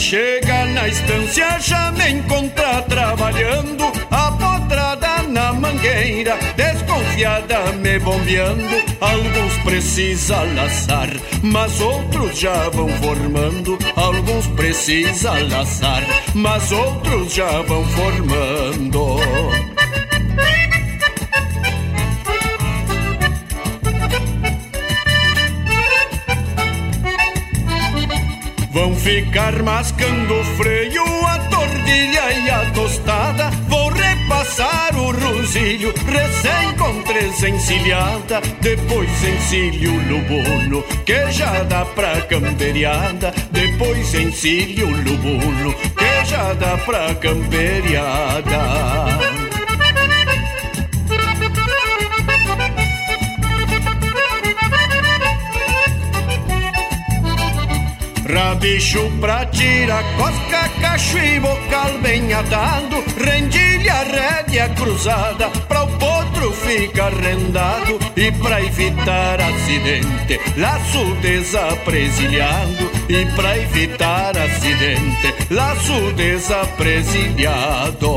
chega na estância, já me encontra trabalhando, a potrada na mangueira, desconfiada me bombeando. Alguns precisa laçar, mas outros já vão formando. Alguns precisa laçar, mas outros já vão formando. Vão ficar mascando o freio, a tordilha e a tostada. Vou repassar o rosilho, recém com três encilhada. Depois encilho lubuno, que já dá pra camperiada. Depois encilho lubuno, que já dá pra camperiada. Rabicho pra tirar cosca, cacho e bocal bem atado Rendilha, rédea cruzada Pra o potro ficar rendado E pra evitar acidente Laço desapresilhado E pra evitar acidente Laço desapresilhado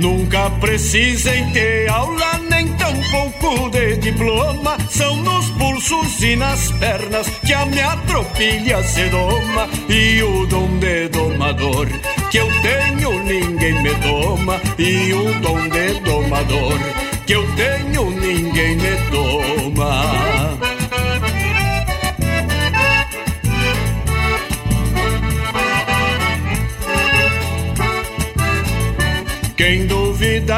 Nunca precisei ter aula, nem tampouco de diploma. São nos pulsos e nas pernas que a minha tropilha se doma. E o dom de domador que eu tenho, ninguém me toma. E o dom de domador que eu tenho, ninguém me toma.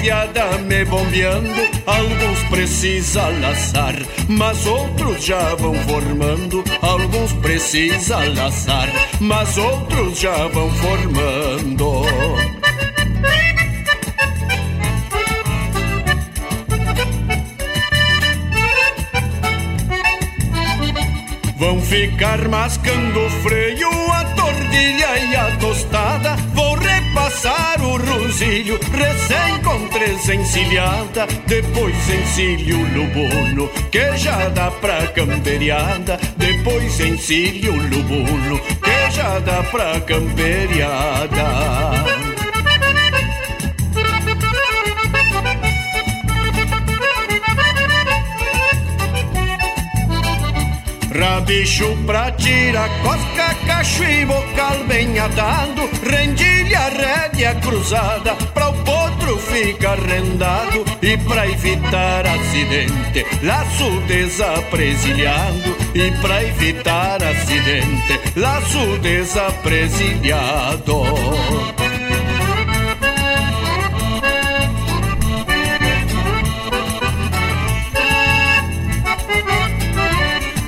Desconfiada me bombeando. Alguns precisa laçar, mas outros já vão formando. Alguns precisa laçar, mas outros já vão formando. Vão ficar mascando o freio, a tordilha e a tostada. Vou repassar o rosilho, recém com três encilhada. Depois encilho o lubuno, que já dá pra camperiada. Depois encilho o lubuno, que já dá pra camperiada. Rabicho pra tirar cosca, cacho e bocal bem atado Rendilha, rédea cruzada Pra o potro ficar rendado E pra evitar acidente Laço desapresilhado E pra evitar acidente Laço desapresilhado.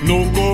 No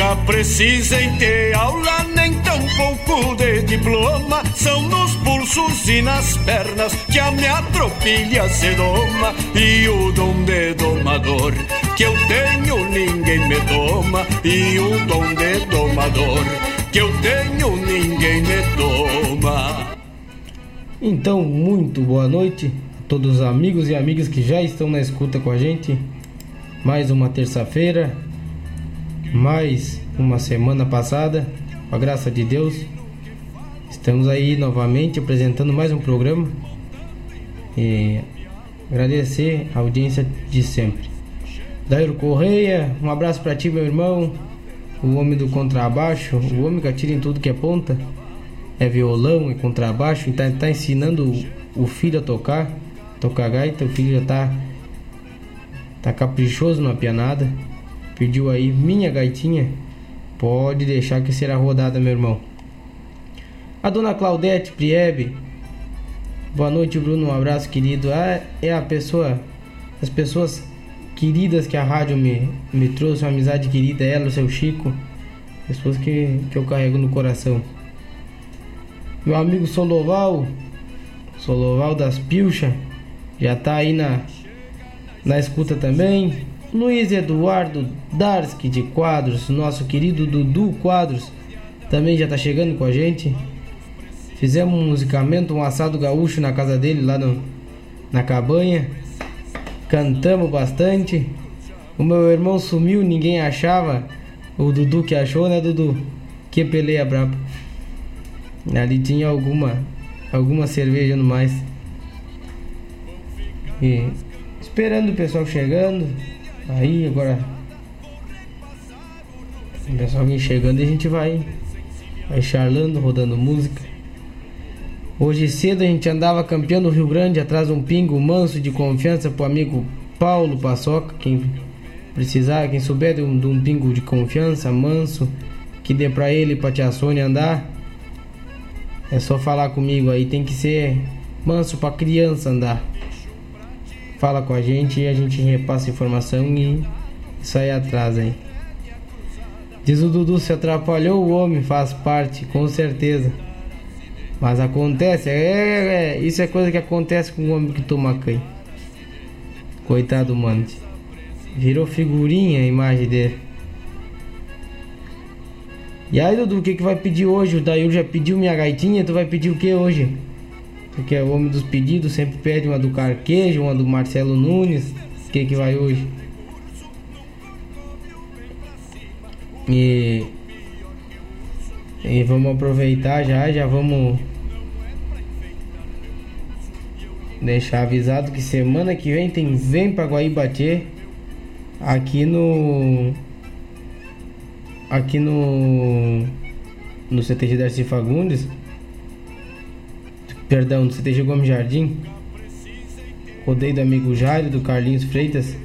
Nunca precisem ter aula, nem tampouco de diploma. São nos pulsos e nas pernas que a minha tropilha se doma. E o dom de domador que eu tenho, ninguém me toma. E o dom de domador que eu tenho, ninguém me toma. Então, muito boa noite a todos os amigos e amigas que já estão na escuta com a gente. Mais uma terça-feira, mais uma semana passada, com a graça de Deus. Estamos aí novamente apresentando mais um programa e agradecer a audiência de sempre. Dairo Correia, um abraço para ti, meu irmão, o homem do contrabaixo, o homem que atira em tudo que é ponta, é violão, é contrabaixo, e tá, tá ensinando o filho a tocar, tocar gaita, o filho já tá, tá caprichoso na pianada pediu aí minha gaitinha. Pode deixar que será rodada, meu irmão. A dona Claudete Priebe. Boa noite, Bruno. Um abraço, querido. Ah, é a pessoa, as pessoas queridas que a rádio me, me trouxe, uma amizade querida. Ela, o seu Chico. Pessoas que, que eu carrego no coração. Meu amigo Soloval. Soloval das Pilcha. Já tá aí na, na escuta também. Luiz Eduardo Darski de Quadros, nosso querido Dudu Quadros, também já está chegando com a gente. Fizemos um musicamento, um assado gaúcho na casa dele, lá no, na cabanha. Cantamos bastante. O meu irmão sumiu, ninguém achava. O Dudu que achou, né, Dudu? Que peleia brabo. Ali tinha alguma alguma cerveja no mais. E esperando o pessoal chegando. Aí agora. Pessoal vem chegando e a gente vai. Vai charlando, rodando música. Hoje cedo a gente andava campeando o Rio Grande atrás de um pingo manso de confiança pro amigo Paulo Paçoca. Quem precisar, quem souber de um, de um pingo de confiança, manso, que dê pra ele pra tia Sônia andar. É só falar comigo aí, tem que ser manso pra criança andar fala com a gente e a gente repassa informação e sai atrás aí. Diz o Dudu, se atrapalhou o homem, faz parte, com certeza. Mas acontece, é, é, é isso é coisa que acontece com o homem que toma canho. Coitado, mano. Virou figurinha a imagem dele. E aí, Dudu, o que, que vai pedir hoje? O Daí já pediu minha gaitinha, tu vai pedir o que hoje? Porque é o homem dos pedidos sempre pede uma do Carquejo, uma do Marcelo Nunes. Que que vai hoje? E, e vamos aproveitar já, já vamos deixar avisado que semana que vem tem Vem pra Guaíbatê aqui no aqui no no CTG Darcy Fagundes Perdão, do CTG Gomes Jardim. Rodeio do amigo Jairo, do Carlinhos Freitas.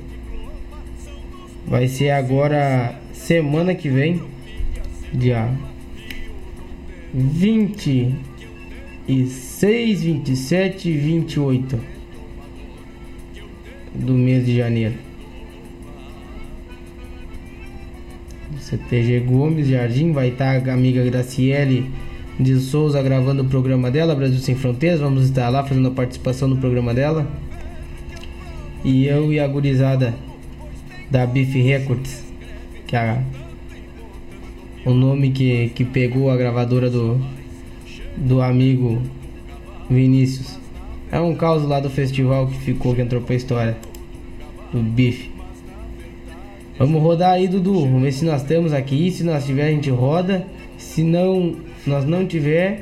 Vai ser agora semana que vem, dia 26, 27 e 28 do mês de janeiro. CTG Gomes Jardim vai estar a amiga Graciele de Souza gravando o programa dela, Brasil Sem Fronteiras. Vamos estar lá fazendo a participação no programa dela. E eu e a gurizada da Beef Records, que é o nome que, que pegou a gravadora do, do amigo Vinícius. É um caos lá do festival que ficou, que entrou pra história. Do Beef. Vamos rodar aí, Dudu. Vamos ver se nós estamos aqui. Se nós tiver, a gente roda. Se não, se nós não tiver,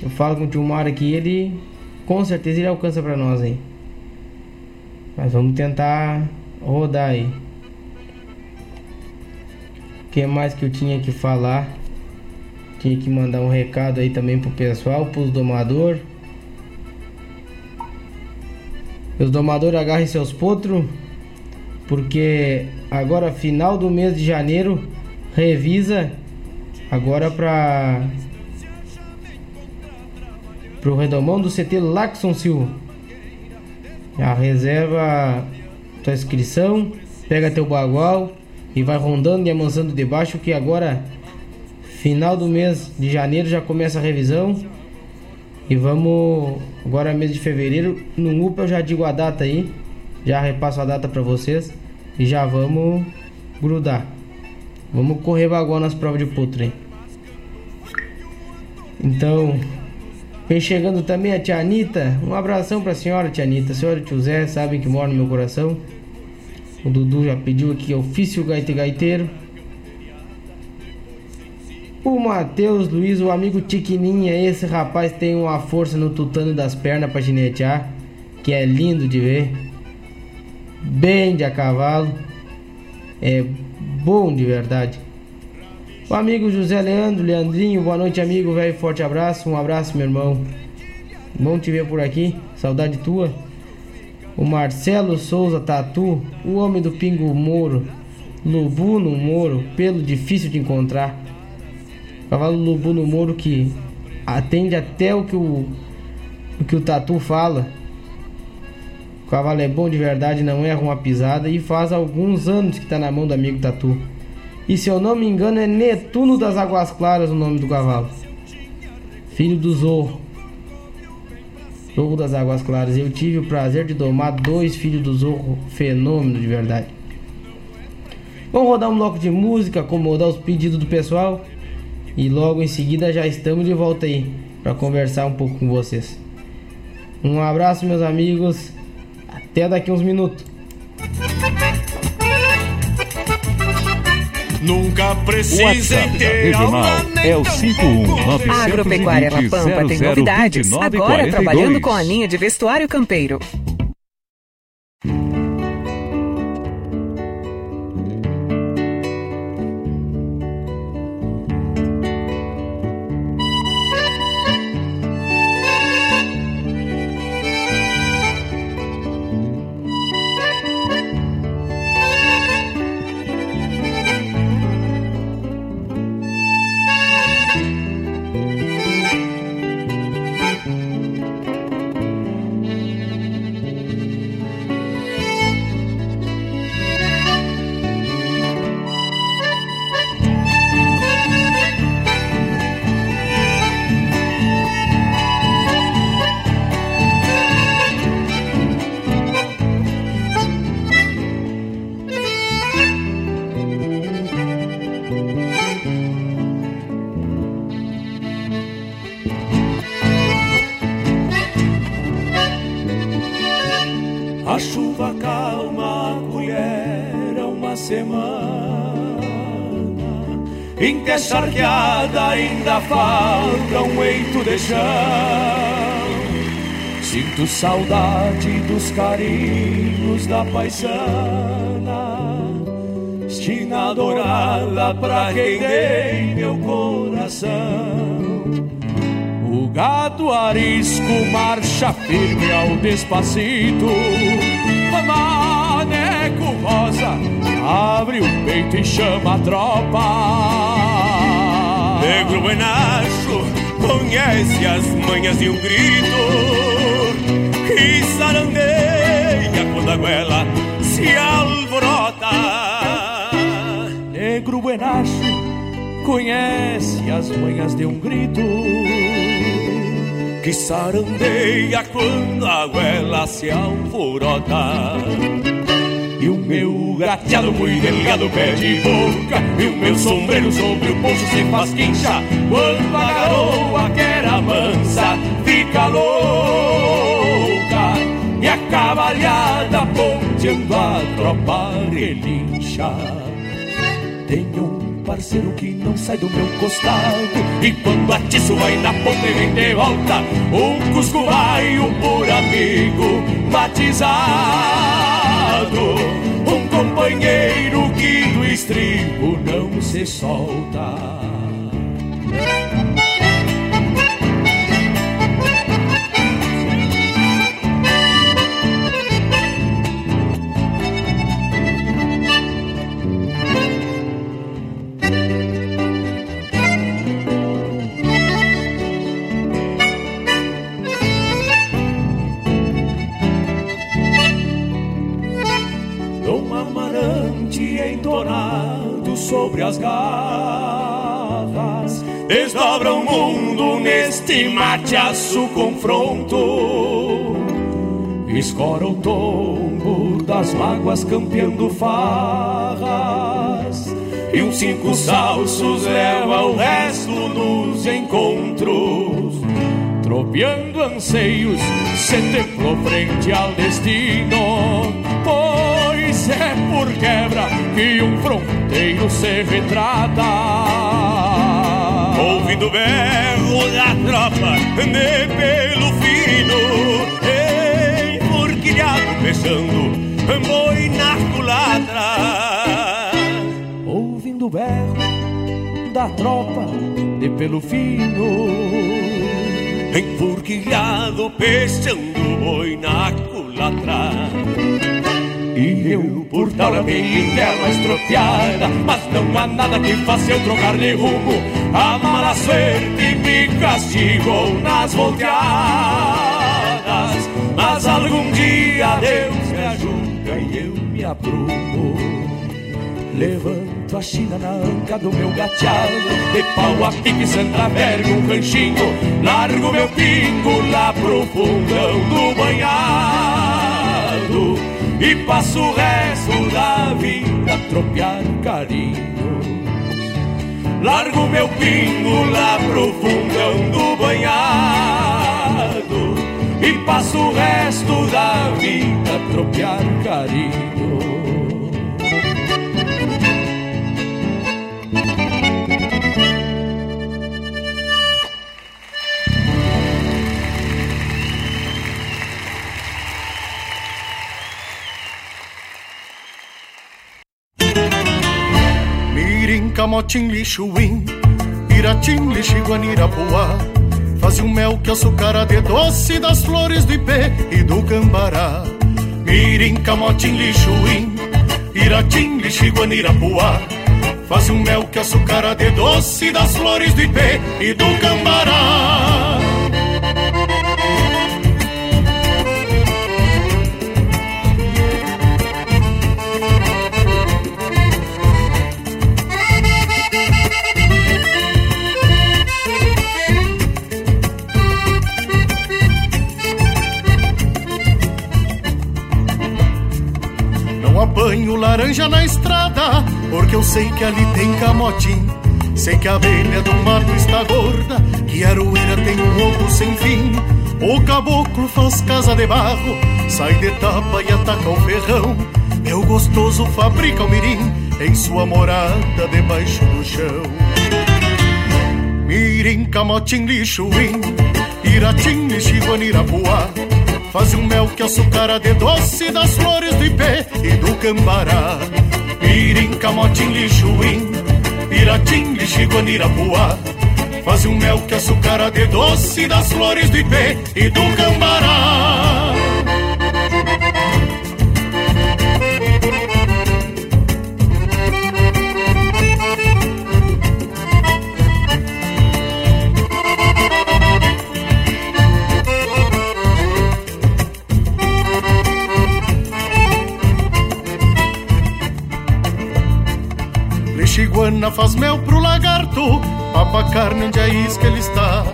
eu falo com o tio Mário aqui, ele com certeza ele alcança para nós aí. Mas vamos tentar rodar aí. O que mais que eu tinha que falar? Tinha que mandar um recado aí também pro pessoal, pros domador. Os domadores agarrem seus potros, porque agora final do mês de janeiro revisa agora para pro redomão do CT Laxon Silva. A reserva tua inscrição, pega teu bagual e vai rondando e amansando debaixo que agora final do mês de janeiro já começa a revisão. E vamos agora mês de fevereiro, no UPA eu já digo a data aí, já repasso a data para vocês e já vamos grudar. Vamos correr bagual nas provas de hein? Então, vem chegando também a tia Anitta. Um abração pra senhora, tia Anitta. Senhora e tio Zé sabem que mora no meu coração. O Dudu já pediu aqui ofício gaite gaiteiro. O Matheus Luiz, o amigo Tiquininha, esse rapaz tem uma força no tutano das pernas para ginetear, que é lindo de ver. Bem de a cavalo. É bom de verdade. O amigo José Leandro, Leandrinho, boa noite, amigo, velho. Forte abraço, um abraço, meu irmão. Bom te ver por aqui, saudade tua. O Marcelo Souza Tatu, o homem do Pingo Moro, Lubu no Moro, pelo difícil de encontrar. Cavalo Lubu no Moro que atende até o que o, o que o Tatu fala. O cavalo é bom de verdade, não erra uma pisada e faz alguns anos que está na mão do amigo Tatu. E se eu não me engano é Netuno das Águas Claras o nome do cavalo. Filho do Zorro. Zorro das Águas Claras. Eu tive o prazer de domar dois filhos do Zorro. Fenômeno de verdade. Vamos rodar um bloco de música, acomodar os pedidos do pessoal. E logo em seguida já estamos de volta aí para conversar um pouco com vocês. Um abraço, meus amigos. Até daqui uns minutos. Nunca precisei ter regional é o 51 A Agropecuária La Pampa tem novidades. Agora trabalhando com a linha de vestuário campeiro. Charqueada ainda falta um eito de chão. Sinto saudade dos carinhos da paisana, estina dourada pra quem dei meu coração. O gado arisco marcha firme ao despacito, maneco rosa abre o peito e chama a tropa. Negro buenacho conhece as manhas de um grito que sarandeia quando a goela se alvorota. Negro buenacho conhece as manhas de um grito que sarandeia quando a goela se alvorota. E o meu gateado muito delgado pé de boca E o meu sombreiro sobre o bolso se faz quincha Quando a garoa que era mansa fica louca E a cavalhada ponteando a tropa relincha Tenho um parceiro que não sai do meu costado E quando atiço vai na ponta e vem de volta Um cusco vai, um por amigo batizado um companheiro que do estribo não se solta. Neste mateaço confronto. Escora o tombo das mágoas campeando farras. E uns cinco salsos leva o resto nos encontros. Tropeando anseios, se templou frente ao destino. Pois é por quebra que um fronteiro se retrata. Ouvindo o berro da tropa de pelo fino, enforquilhado pensando, boi na culatra. Ouvindo o berro da tropa de pelo fino, enforquilhado pensando, boi na culatra. E eu, por tal amei tela estropiada Mas não há nada que faça eu trocar de rumo. A mala suerte me castigou nas volteadas Mas algum dia Deus me ajuda e eu me aprumo. Levanto a China na anca do meu gateado De pau a pique, Santa Verga, um ranchinho. Largo meu pingo lá pro fundão do banhado e passo o resto da vida a tropear carinho. Largo meu pingo lá pro fundão do banhado e passo o resto da vida a tropear carinho. Camotim lixuim, iratim lixiguanirapuá. Fazia um mel que açucara de doce das flores do ipê e do cambará. Mirim, camotim lixuim, iratim lixiguanirapuá. Fazia um mel que açucara de doce das flores do ipê e do cambará. Sei que ali tem camotim. Sei que a abelha do mato está gorda, que a aroeira tem um oco sem fim. O caboclo faz casa de barro, sai de tapa e ataca o ferrão. Meu gostoso fabrica o mirim em sua morada debaixo do chão. Mirim, camotim, lixuim, iratim, lixiguanirapuá. Faz um mel que açucara de doce das flores do ipê e do cambará Mirim, camotim, lixuim, iratim, lixiguanirapuá Faz um mel que açucara de doce das flores do ipê e do cambará carne onde a isca ele está.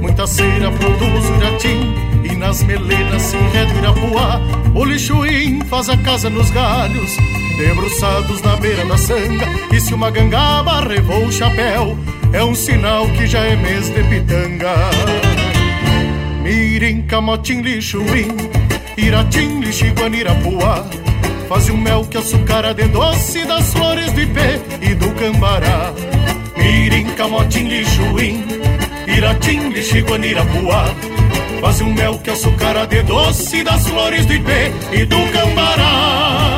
Muita cera produz o iratim, e nas melenas se enreda irapuá. O lixuim faz a casa nos galhos, debruçados na beira da sanga. E se uma gangaba revou o chapéu, é um sinal que já é mês de pitanga. Mirim, camotim, lixuim, iratim, lixiguan, irapuá. Faz um mel que açucara de doce das flores do ipê e do cambará Mirim, camotim, lixuim, iratim, lixiguanirapuá Faz um mel que açucara de doce das flores do ipê e do cambará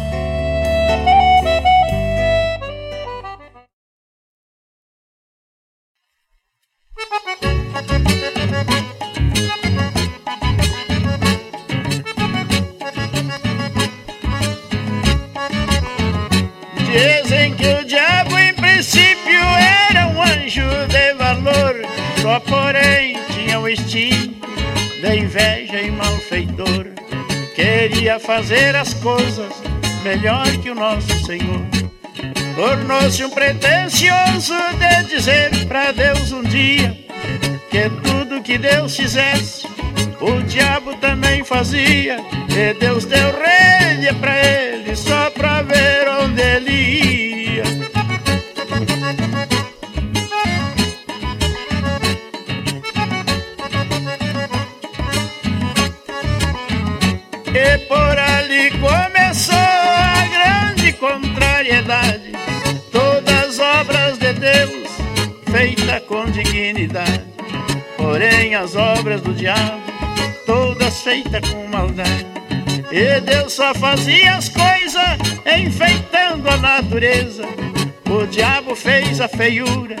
Fazer as coisas melhor que o nosso Senhor. Tornou-se um pretensioso de dizer para Deus um dia que tudo que Deus fizesse, o diabo também fazia. E Deus deu rédea para ele só para ver onde ele ia. E por ali começou a grande contrariedade. Todas obras de Deus feitas com dignidade. Porém, as obras do diabo, todas feitas com maldade. E Deus só fazia as coisas enfeitando a natureza. O diabo fez a feiura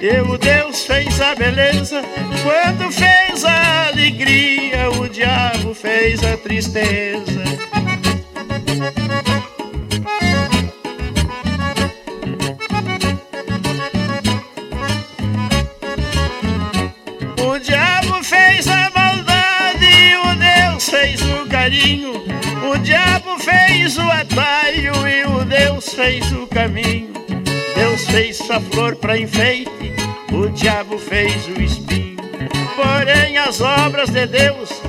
e o Deus fez a beleza. Quando fez a alegria, o diabo fez a tristeza. O diabo fez a maldade, o Deus fez o carinho. O diabo fez o atalho e o Deus fez o caminho. Deus fez a flor para enfeite, o diabo fez o espinho. Porém, as obras de Deus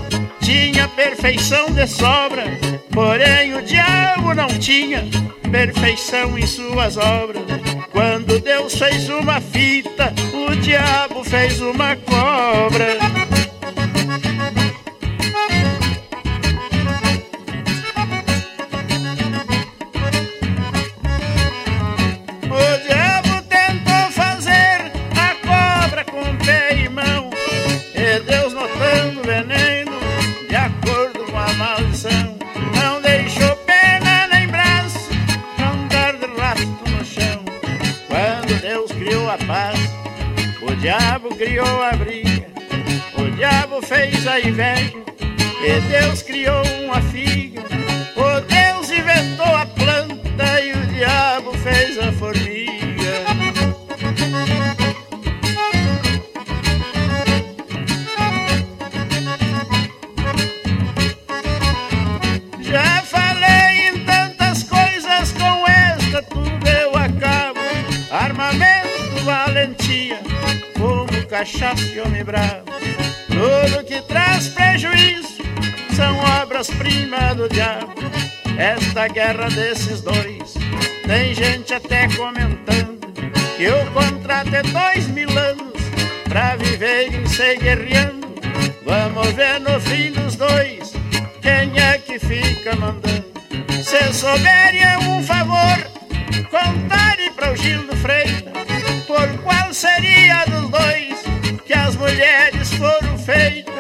tinha perfeição de sobra. Porém, o diabo não tinha perfeição em suas obras. Quando Deus fez uma fita, o diabo fez uma cobra. Criou a briga, fez a inveja e Deus criou uma figa. O Deus inventou a planta e o diabo fez a formiga. E homem bravo. Tudo que traz prejuízo são obras-primas do diabo. Esta guerra desses dois, tem gente até comentando que o contrato é dois mil anos pra viverem se guerreando. Vamos ver no fim dos dois quem é que fica mandando. Se souberem é um favor, contarem para o Gil do Freitas por qual seria dos dois mulheres foram feitas.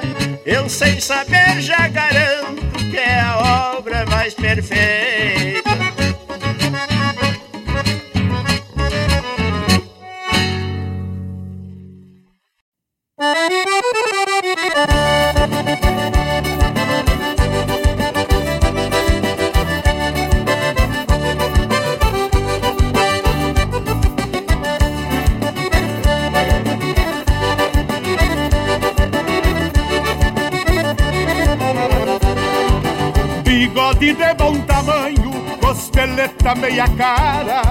Eu sem saber já garanto que é a obra mais perfeita. Bom tamanho, costeleta meia cara,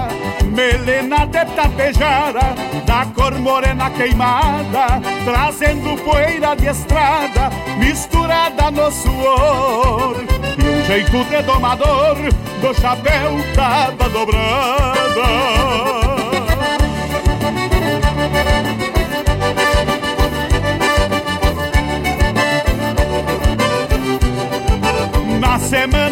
melena de tapejara, da cor morena queimada, trazendo poeira de estrada, misturada no suor. E um jeito de domador, do chapéu tava dobrada. Na semana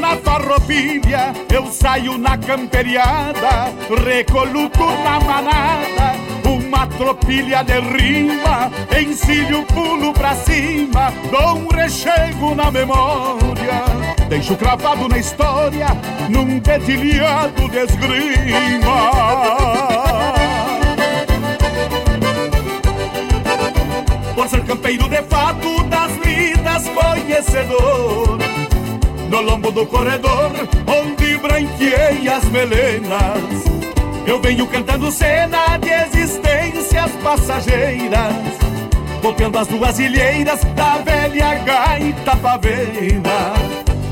eu saio na camperiada, recoluto na manada, uma tropilha de rima, encilho pulo pra cima, dou um rechego na memória, deixo cravado na história, num dedilhado de esgrima. Por ser campeiro de fato das lidas conhecedor No lombo do corredor onde branqueei as melenas. Eu venho cantando cena de existências passageiras Copiando as duas ilheiras da velha gaita pavena.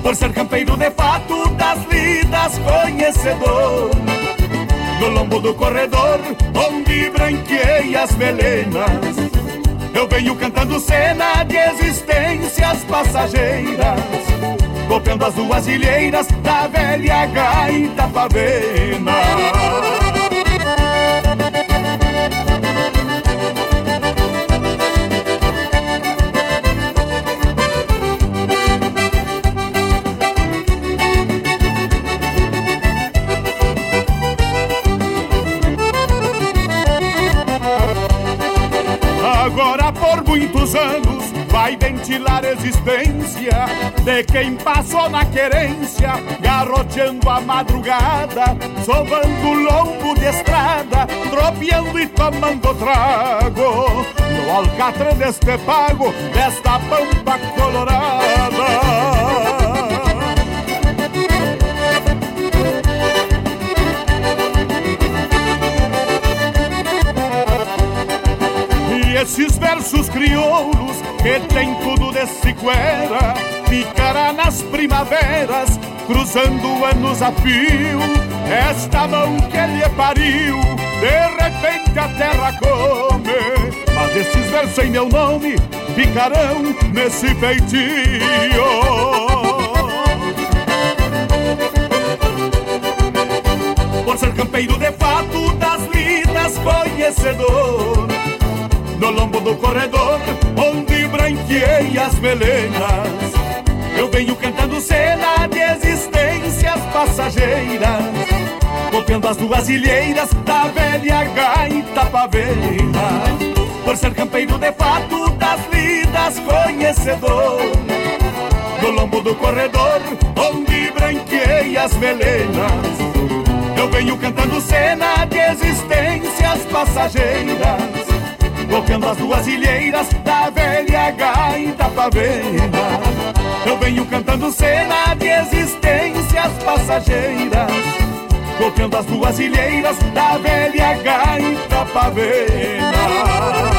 Por ser campeiro de fato das lidas conhecedor No lombo do corredor onde branqueei as melenas. Eu venho cantando cena de existências passageiras, copiando as duas ilheiras da velha gaita pavena. Agora por muitos anos ventilar a existência de quem passou na querência, garroteando a madrugada, sovando lombo de estrada, tropeando e tomando trago. No alcatra deste pago, desta pampa colorada. Esses versos crioulos que tem tudo de sequera Ficará nas primaveras, cruzando anos a fio. Esta mão que lhe pariu, de repente a terra come. Mas esses versos em meu nome ficarão nesse feitio. Por ser campeiro de fato das lidas conhecedor No lombo do corredor onde as melenas Eu venho cantando cena de existências passageiras. Copiando as duas ilheiras da velha gaita pavena Por ser campeiro de fato das lidas conhecedor. No lombo do corredor onde branqueei as melenas. Eu venho cantando cena de existências passageiras tocando as duas ilheiras da velha gaita pavena. Eu venho cantando cena de existências passageiras, tocando as duas ilheiras da velha gaita pavena.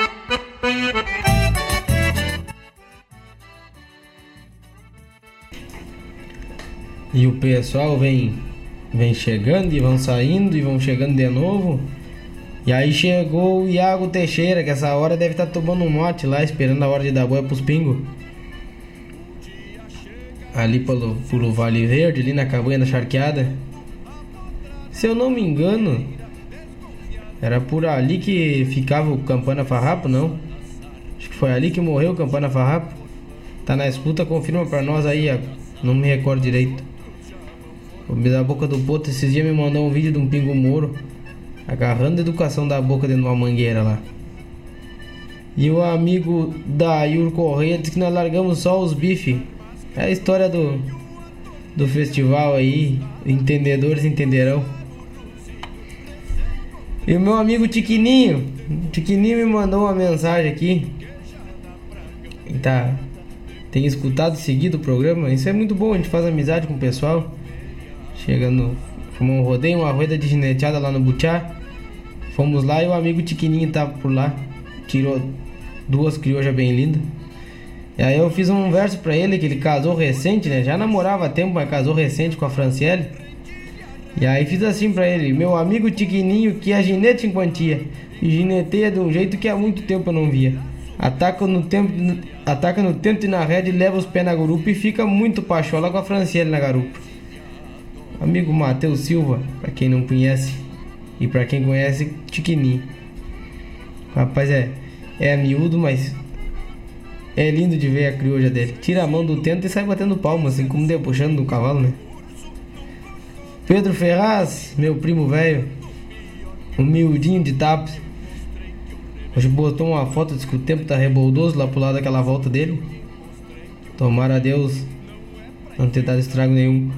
E o pessoal vem vem chegando e vão saindo e vão chegando de novo. E aí chegou o Iago Teixeira, que essa hora deve estar tá tomando um mote lá, esperando a hora de dar boia pros pingos. Ali pelo, pelo Vale Verde, ali na cabanha da charqueada. Se eu não me engano, era por ali que ficava o Campana Farrapo, não? Acho que foi ali que morreu o Campana Farrapo. Tá na escuta, confirma pra nós aí, Iago. Não me recordo direito. Da boca do Poto esses dias me mandou um vídeo de um pingo moro agarrando a educação da boca dentro de uma mangueira lá. E o amigo da Yur Correia disse que nós largamos só os bifes. É a história do, do festival aí. Entendedores entenderão. E o meu amigo Tiquininho. Tiquininho me mandou uma mensagem aqui. Ele tá. Tem escutado seguido o programa. Isso é muito bom, a gente faz amizade com o pessoal. Chegando, fomos um rodeio, uma roda de gineteada lá no Butiá. Fomos lá e o amigo Tiquininho tava por lá. Tirou duas criojas bem lindas. E aí eu fiz um verso pra ele que ele casou recente, né? Já namorava há tempo, mas casou recente com a Franciele. E aí fiz assim pra ele, meu amigo Tiquininho que é ginete em quantia. E gineteia de um jeito que há muito tempo eu não via. Ataca no tempo, ataca no tento e na rede, leva os pés na garupa e fica muito pachola com a Franciele na garupa. Amigo Matheus Silva, para quem não conhece e para quem conhece, Tiquininho. Rapaz, é, é miúdo, mas é lindo de ver a crioja dele. Tira a mão do tento e sai batendo palmas, assim como deu puxando do cavalo, né? Pedro Ferraz, meu primo velho, humildinho de tapos. Hoje botou uma foto, disse que o tempo tá reboldoso lá pro lado daquela volta dele. Tomara a Deus não ter dado estrago nenhum.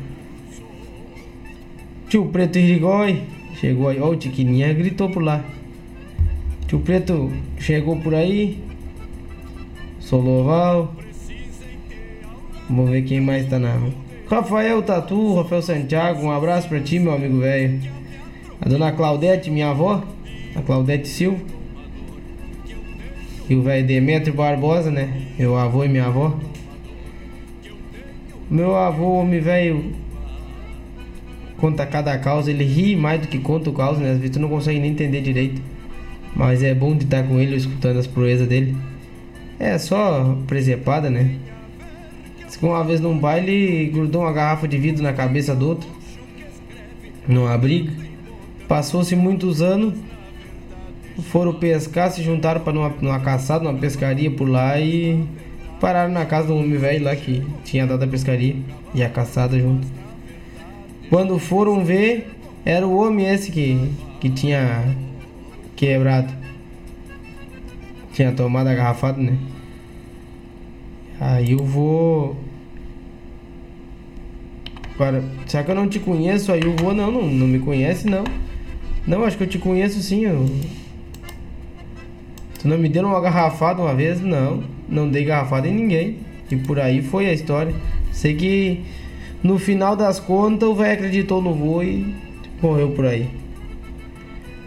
Tio Preto Irigói chegou aí, ó, o Tiquininha gritou por lá. Tio Preto chegou por aí. Soloval. Vamos ver quem mais tá na. Rafael Tatu, Rafael Santiago, um abraço pra ti, meu amigo velho. A dona Claudete, minha avó, a Claudete Silva. E o velho Demetrio Barbosa, né? Meu avô e minha avó. Meu avô, homem velho, conta cada causa, ele ri mais do que conta o causa, né? Às vezes tu não consegue nem entender direito. Mas é bom de estar com ele, escutando as proezas dele. É só presepada, né? Uma vez num baile, grudou uma garrafa de vidro na cabeça do outro. Numa briga. Passou-se muitos anos. Foram pescar, se juntaram para numa, numa caçada, numa pescaria por lá e pararam na casa do homem velho lá que tinha dado a pescaria e a caçada junto. Quando foram ver, era o homem esse que, que tinha quebrado. Tinha tomado a garrafada, né? Aí eu vou. Para, já que eu não te conheço, aí eu vou, não, não, não me conhece não. Não, acho que eu te conheço sim. Eu... Tu não me deu uma garrafada uma vez? Não, não dei garrafada em ninguém. E por aí foi a história. Sei que no final das contas o velho acreditou no voo e morreu por aí.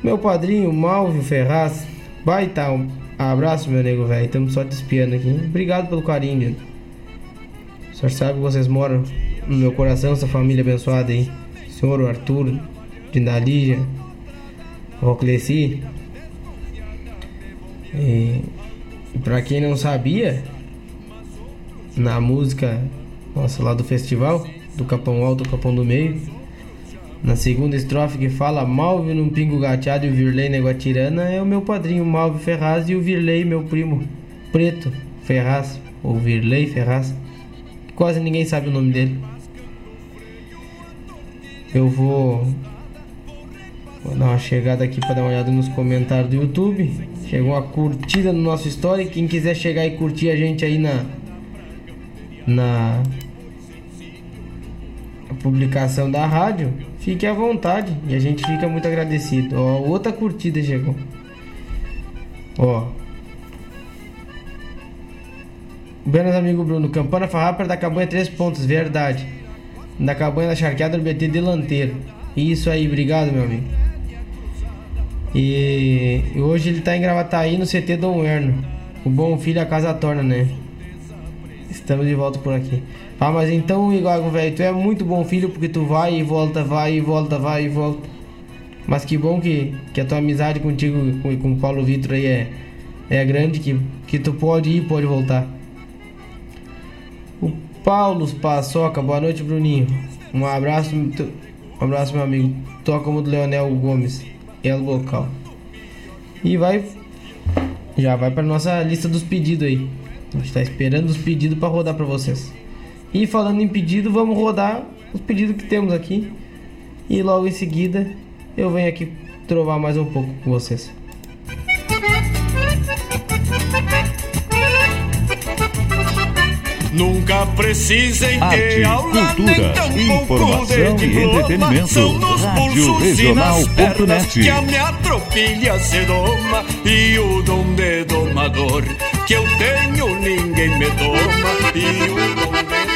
Meu padrinho, Malvio Ferraz, baita um abraço, meu nego velho. Estamos só te espiando aqui. Obrigado pelo carinho. O senhor sabe que vocês moram no meu coração, essa família abençoada aí. Senhor Arthur, Dindalija, Rocleci. E, e pra quem não sabia, na música nossa lá do festival, do Capão Alto, do Capão do Meio, na segunda estrofe que fala Malve num pingo gateado e o Virley neguatirana é o meu padrinho Malve Ferraz e o Virley meu primo Preto Ferraz, ou Virley Ferraz. Quase ninguém sabe o nome dele. Eu vou, vou dar uma chegada aqui para dar uma olhada nos comentários do YouTube. Chegou uma curtida no nosso story. Quem quiser chegar e curtir a gente aí na na publicação da rádio, fique à vontade e a gente fica muito agradecido. Ó, outra curtida chegou. Ó. Buenas amigo Bruno, Campana Farrapra da Cabanha 3 pontos, verdade. Da Cabanha da Charqueada do BT delanteiro. Isso aí, obrigado meu amigo. E, e hoje ele tá em Gravataí no CT Dom Erno. O bom filho a casa torna, né? Estamos de volta por aqui. Ah, mas então, Igor, velho, tu é muito bom filho porque tu vai e volta, vai e volta, vai e volta. Mas que bom que, que a tua amizade contigo com, com o Paulo Vitor aí é, é grande, que, que tu pode ir e pode voltar. O Paulo Paçoca, boa noite, Bruninho. Um abraço, um abraço, meu amigo. Toca como do Leonel Gomes, é o local. E vai, já vai para nossa lista dos pedidos aí. A gente tá esperando os pedidos para rodar para vocês. E falando em pedido, vamos rodar os pedidos que temos aqui. E logo em seguida eu venho aqui trovar mais um pouco com vocês. Nunca precisem Arte, ter aula, nem cultura, informação de e entretenimento. São nos Rádio e Regional.net. pernas que a minha tropilha se doma e o dom de domador que eu tenho ninguém me doma e o dom de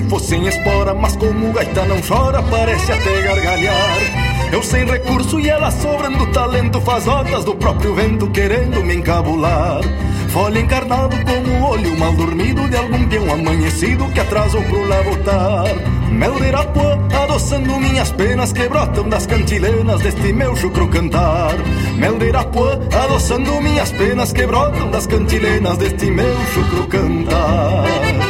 Se fossem espora, mas como gaita não chora, parece até gargalhar. Eu sem recurso e ela sobrando talento, faz horas do próprio vento querendo me encabular. Folha encarnado como o olho mal dormido de algum peão amanhecido que atrasou pro labotar. Mel de Irapuã, adoçando minhas penas que brotam das cantilenas deste meu chucro cantar. Mel de Irapuã, adoçando minhas penas que brotam das cantilenas deste meu chucro cantar.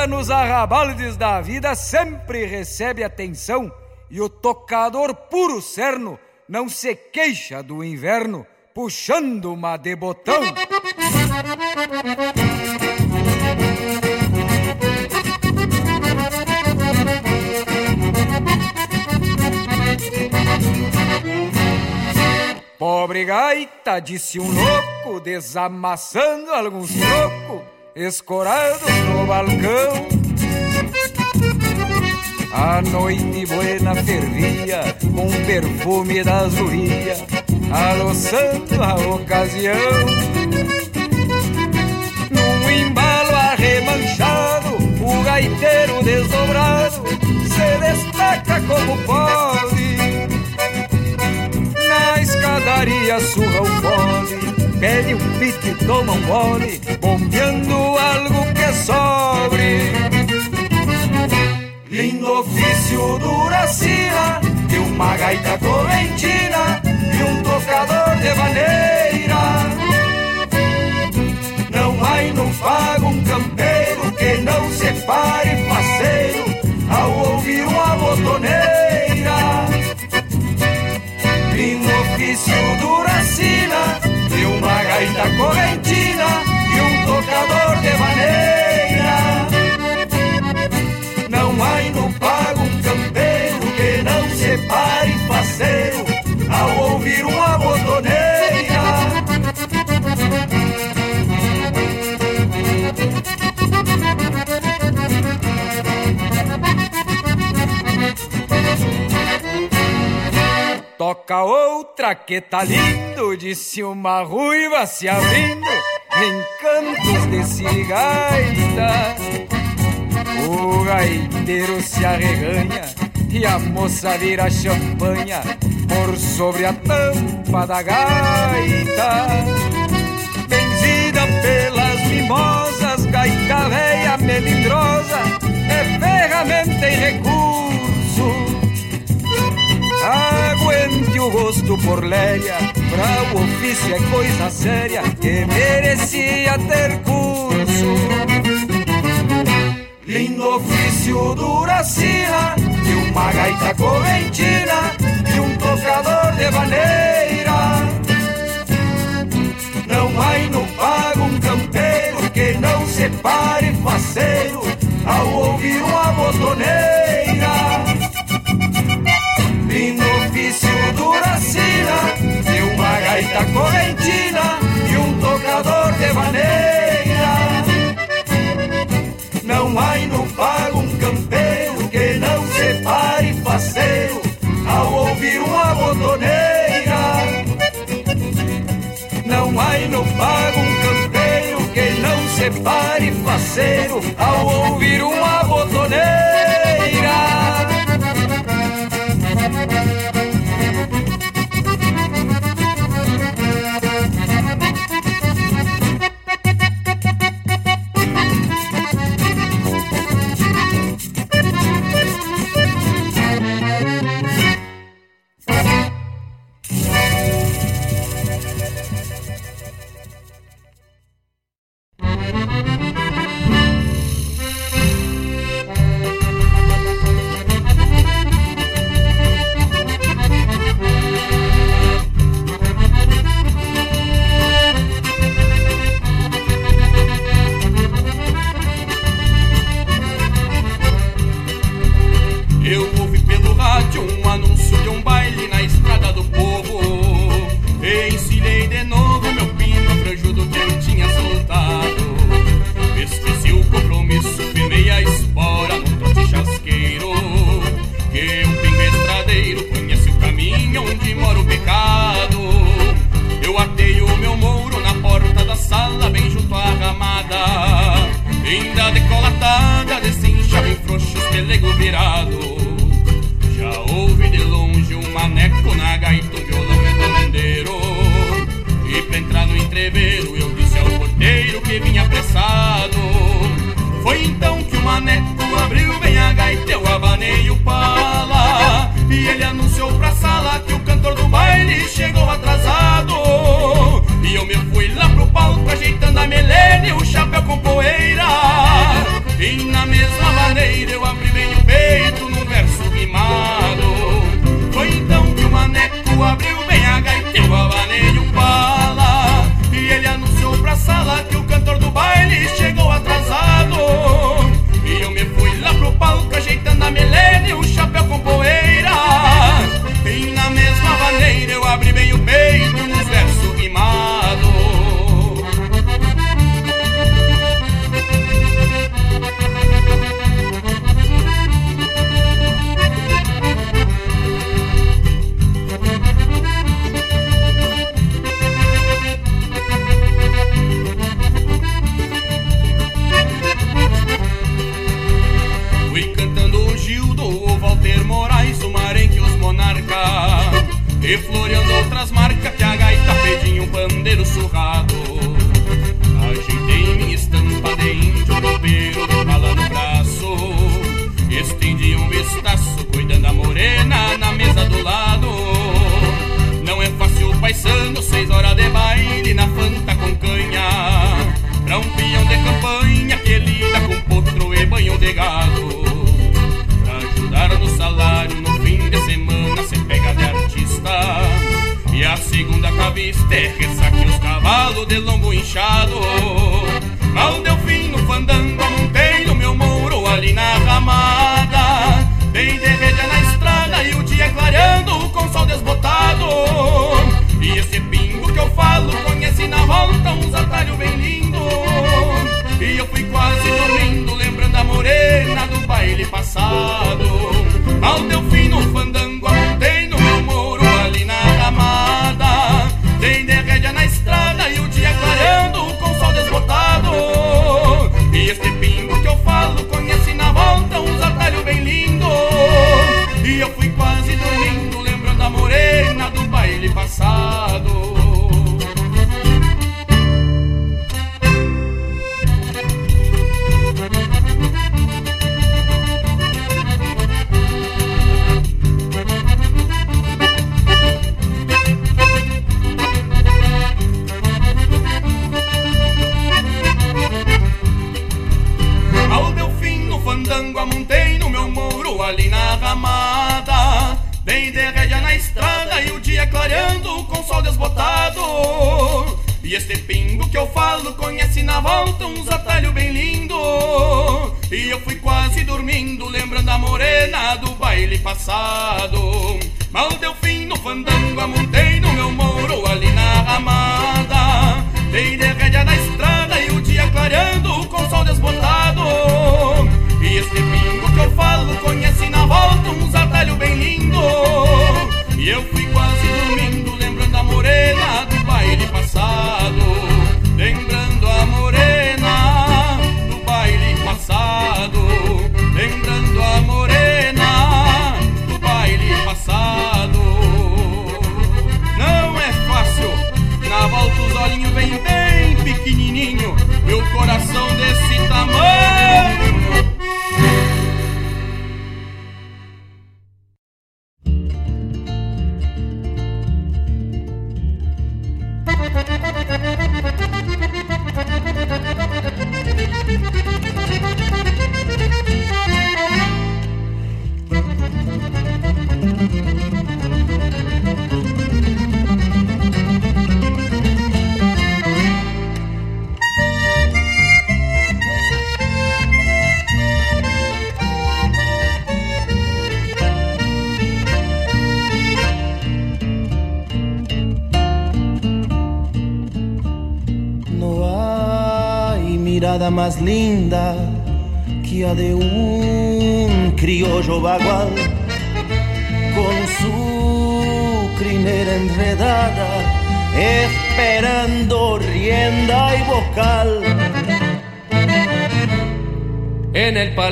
perdida nos arrabaldes da vida sempre recebe atenção e o tocador puro cerno não se queixa do inverno puxando uma de botão. Pobre gaita, disse um louco, desamassando alguns trocos escorados no balcão. A noite buena fervia com perfume da azuria, aloçando a ocasião. Num embalo arremanchado, o gaiteiro desdobrado se destaca como pode. Na escadaria surra o fole pede um pito e toma um gole, bombeando algo que sobre. Lindo ofício duracina, de uma gaita correntina e um tocador de maneira. Não há e não paga um campeiro que não se pare faceiro ao ouvir uma botoneira. Lindo ofício duracina, gaita correntina e um tocador de Toca outra que tá lindo, disse uma ruiva se abrindo em cantos de cigaita. O gaiteiro se arreganha e a moça vira champanha por sobre a tampa da gaita. Benzida pelas mimosas, gaita velha melindrosa, é ferramenta e recurso o gosto por léria, pra o ofício é coisa séria que merecia ter curso. Lindo ofício duracina, de uma gaita correntina e um tocador de maneira. Não há no pago um campeiro que não se pare faceiro ao ouvir uma botoneira gaita correntina e um tocador de maneira. Não há no pago um campeiro que não se pare faceiro ao ouvir uma botoneira. Não há no pago um campeiro que não se pare faceiro ao ouvir uma botoneira. baile passado, ao teu filho. E este pingo que eu falo conhece na volta uns atalhos bem lindo. E eu fui quase dormindo, lembrando a morena do baile passado. Mal deu fim no fandango, amontei no meu moro ali na ramada. Dei de rédea na estrada e o dia clareando com sol desbotado. E este pingo que eu falo conhece na volta uns atalhos bem lindo. E eu fui quase dormindo,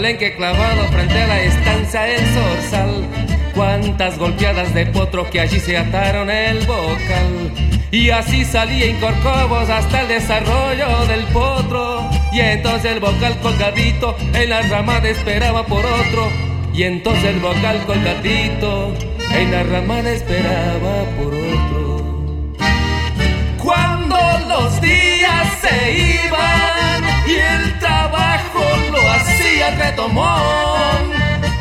palenque clavado frente a la estancia el zorzal. Cuántas golpeadas de potro que allí se ataron el bocal. Y así salía en Corcovos hasta el desarrollo del potro. Y entonces el vocal colgadito en la ramada esperaba por otro. Y entonces el vocal colgadito en la ramada esperaba por otro. Cuando los días se iban y el trabajo hacía retomón,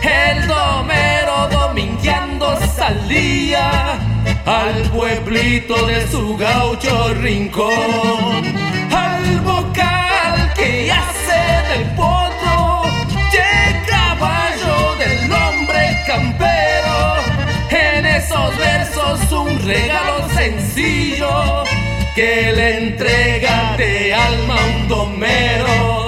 el domero domingueando salía al pueblito de su gaucho rincón, al vocal que hace del potro, llega caballo del hombre campero, en esos versos un regalo sencillo que le entrega de alma un domero,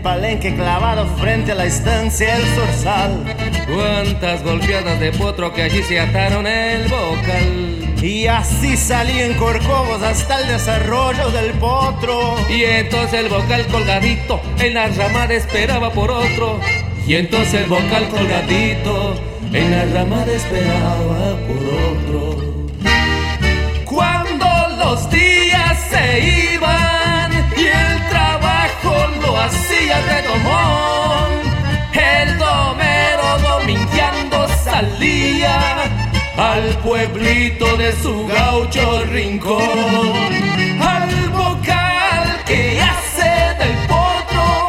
palenque clavado frente a la estancia el zorzal. Cuántas golpeadas de potro que allí se ataron el bocal. Y así salían corcovos hasta el desarrollo del potro. Y entonces el vocal colgadito en la ramada esperaba por otro. Y entonces el vocal colgadito en la ramada esperaba por otro. Cuando los días se iban y el hacía redomón, el domero domingueando salía al pueblito de su gaucho rincón, al vocal que hace del potro,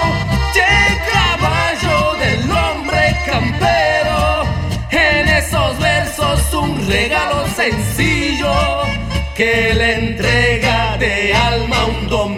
che caballo del hombre campero, en esos versos un regalo sencillo que le entrega de alma un domero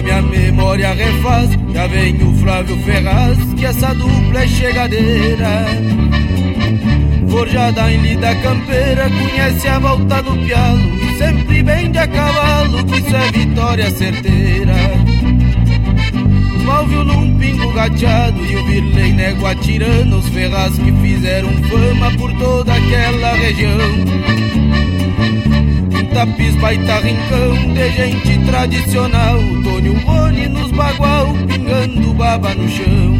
a minha memória refaz. Já vem o Flávio Ferraz, que essa dupla é chegadeira. Forjada em lida campeira, conhece a volta do pialo. Sempre vem de a cavalo, que isso é vitória certeira. Mal viu num pingo gateado e o Virley négua tirando os ferraz que fizeram fama por toda aquela região tapis, baita rincão de gente tradicional. Tônio Boni nos bagual, pingando baba no chão.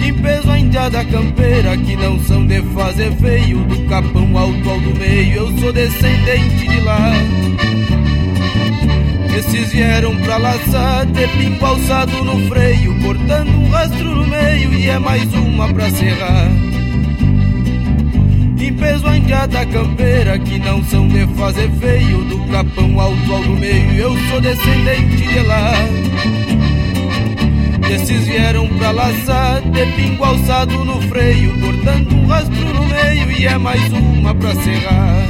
De peso a indiada campeira, que não são de fazer feio. Do capão alto ao do meio, eu sou descendente de lá. Esses vieram pra laçar, de pingo alçado no freio, cortando um rastro no meio e é mais uma pra serrar peso andiada campeira que não são de fazer feio. Do capão alto ao do meio eu sou descendente de lá. Esses vieram pra laçar de pingo alçado no freio cortando um rastro no meio e é mais uma pra serrar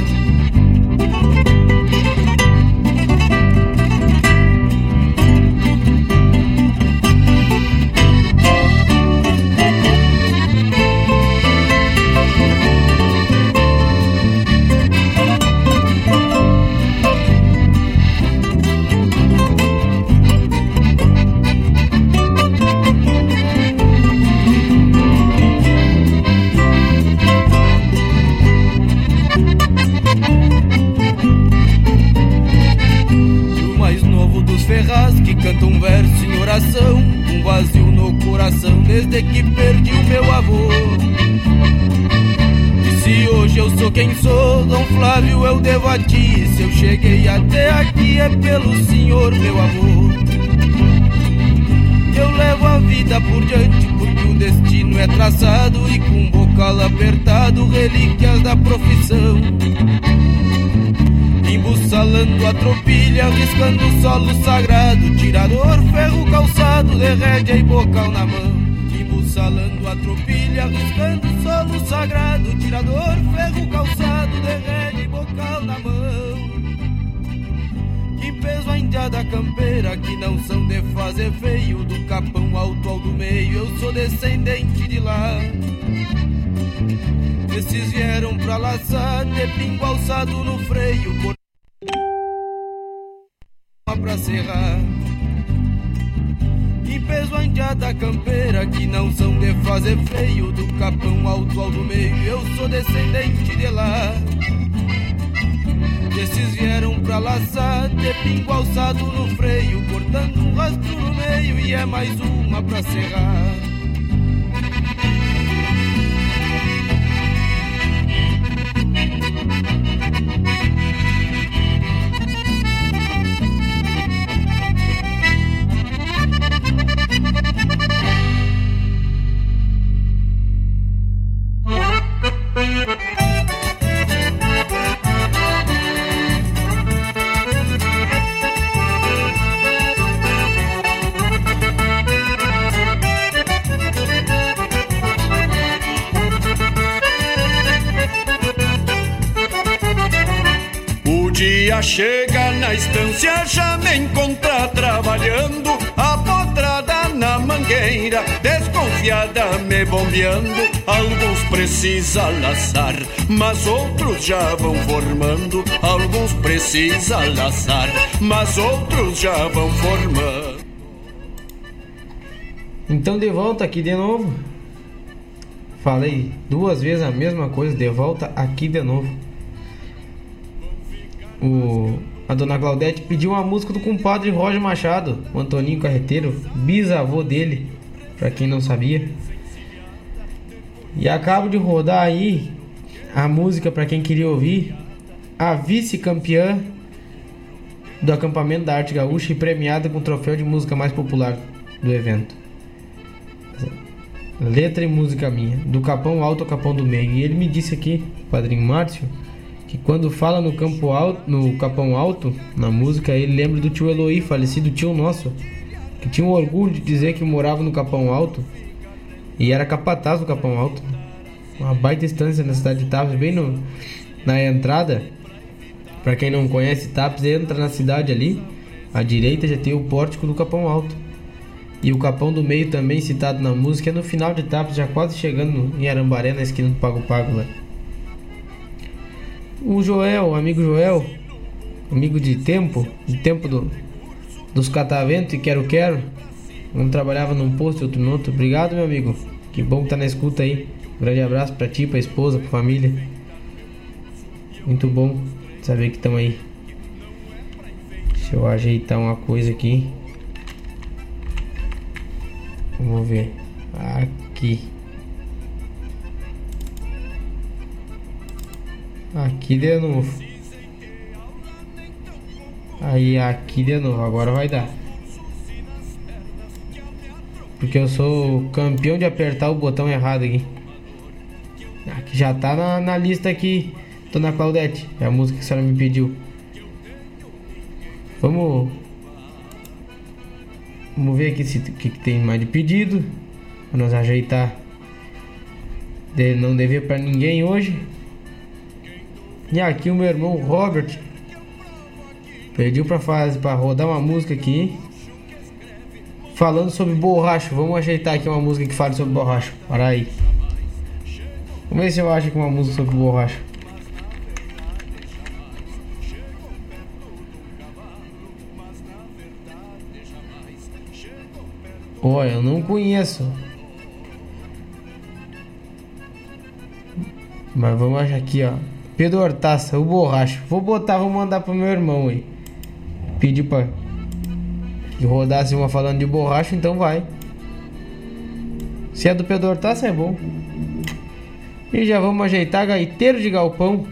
pelo senhor, meu avô. Eu levo a vida por diante porque o destino é traçado e com bocal apertado, relíquias da profissão embussalando a tropilha, riscando o solo sagrado, tirador, ferro calçado, de e bocal na mão. Embussalando a tropilha, riscando o solo sagrado, tirador, ferro calçado, de e bocal na mão. Peso a indiada campeira, que não são de fazer feio, do capão alto ao do meio, eu sou descendente de lá. Esses vieram pra laçar, de pingo alçado no freio, pra serrar. Peso a indiada campeira que não são de fazer feio do capão alto ao do meio. Eu sou descendente de lá. Esses vieram pra laçar, de pingo alçado no freio, cortando um rastro no meio e é mais uma pra serrar. Mangueira, desconfiada me bombeando. Alguns precisa laçar, mas outros já vão formando. Alguns precisa laçar, mas outros já vão formando. Então de volta aqui de novo. Falei duas vezes a mesma coisa, de volta aqui de novo o, a dona Claudete pediu uma música do compadre Roger Machado, o Antoninho Carreteiro, bisavô dele, para quem não sabia. E acabo de rodar aí a música para quem queria ouvir, a vice-campeã do acampamento da Arte Gaúcha e premiada com o troféu de música mais popular do evento. Letra e música minha, do Capão Alto ao Capão do Meio. E ele me disse aqui, padrinho Márcio, que quando fala no campo alto, no Capão Alto, na música, ele lembra do tio Eloy, falecido tio nosso, que tinha um orgulho de dizer que morava no Capão Alto e era capataz do Capão Alto. Uma baita distância na cidade de Tapes, bem no, na entrada. Para quem não conhece Tapes, entra na cidade ali, à direita já tem o pórtico do Capão Alto. E o Capão do Meio também citado na música é no final de Tapes, já quase chegando em Arambaré, na esquina do Pago Pago lá. O Joel, amigo Joel, amigo de tempo, de tempo do, dos cataventos e quero quero. Um trabalhava num posto, outro no outro. Obrigado, meu amigo. Que bom que tá na escuta aí. Um grande abraço pra ti, pra esposa, pra família. Muito bom saber que estão aí. Deixa eu ajeitar uma coisa aqui. Vamos ver. Aqui. Aqui de novo. Aí aqui de novo, agora vai dar. Porque eu sou campeão de apertar o botão errado aqui. Aqui já tá na, na lista aqui, Dona Claudete. É a música que a senhora me pediu. Vamos. Vamos ver aqui se que, que tem mais de pedido. Pra nós ajeitar. De, não dever para ninguém hoje. E aqui o meu irmão Robert pediu para fazer para rodar uma música aqui falando sobre borracho. Vamos ajeitar aqui uma música que fale sobre borracho. Para aí. Vamos ver se eu acho aqui uma música sobre borracho. Olha, eu não conheço. Mas vamos achar aqui, ó. Pedro Hortaça, o borracho. Vou botar, vou mandar pro meu irmão aí. Pedi pra que rodasse uma falando de borracho, então vai. Se é do Pedro Hortaça é bom. E já vamos ajeitar gaiteiro de galpão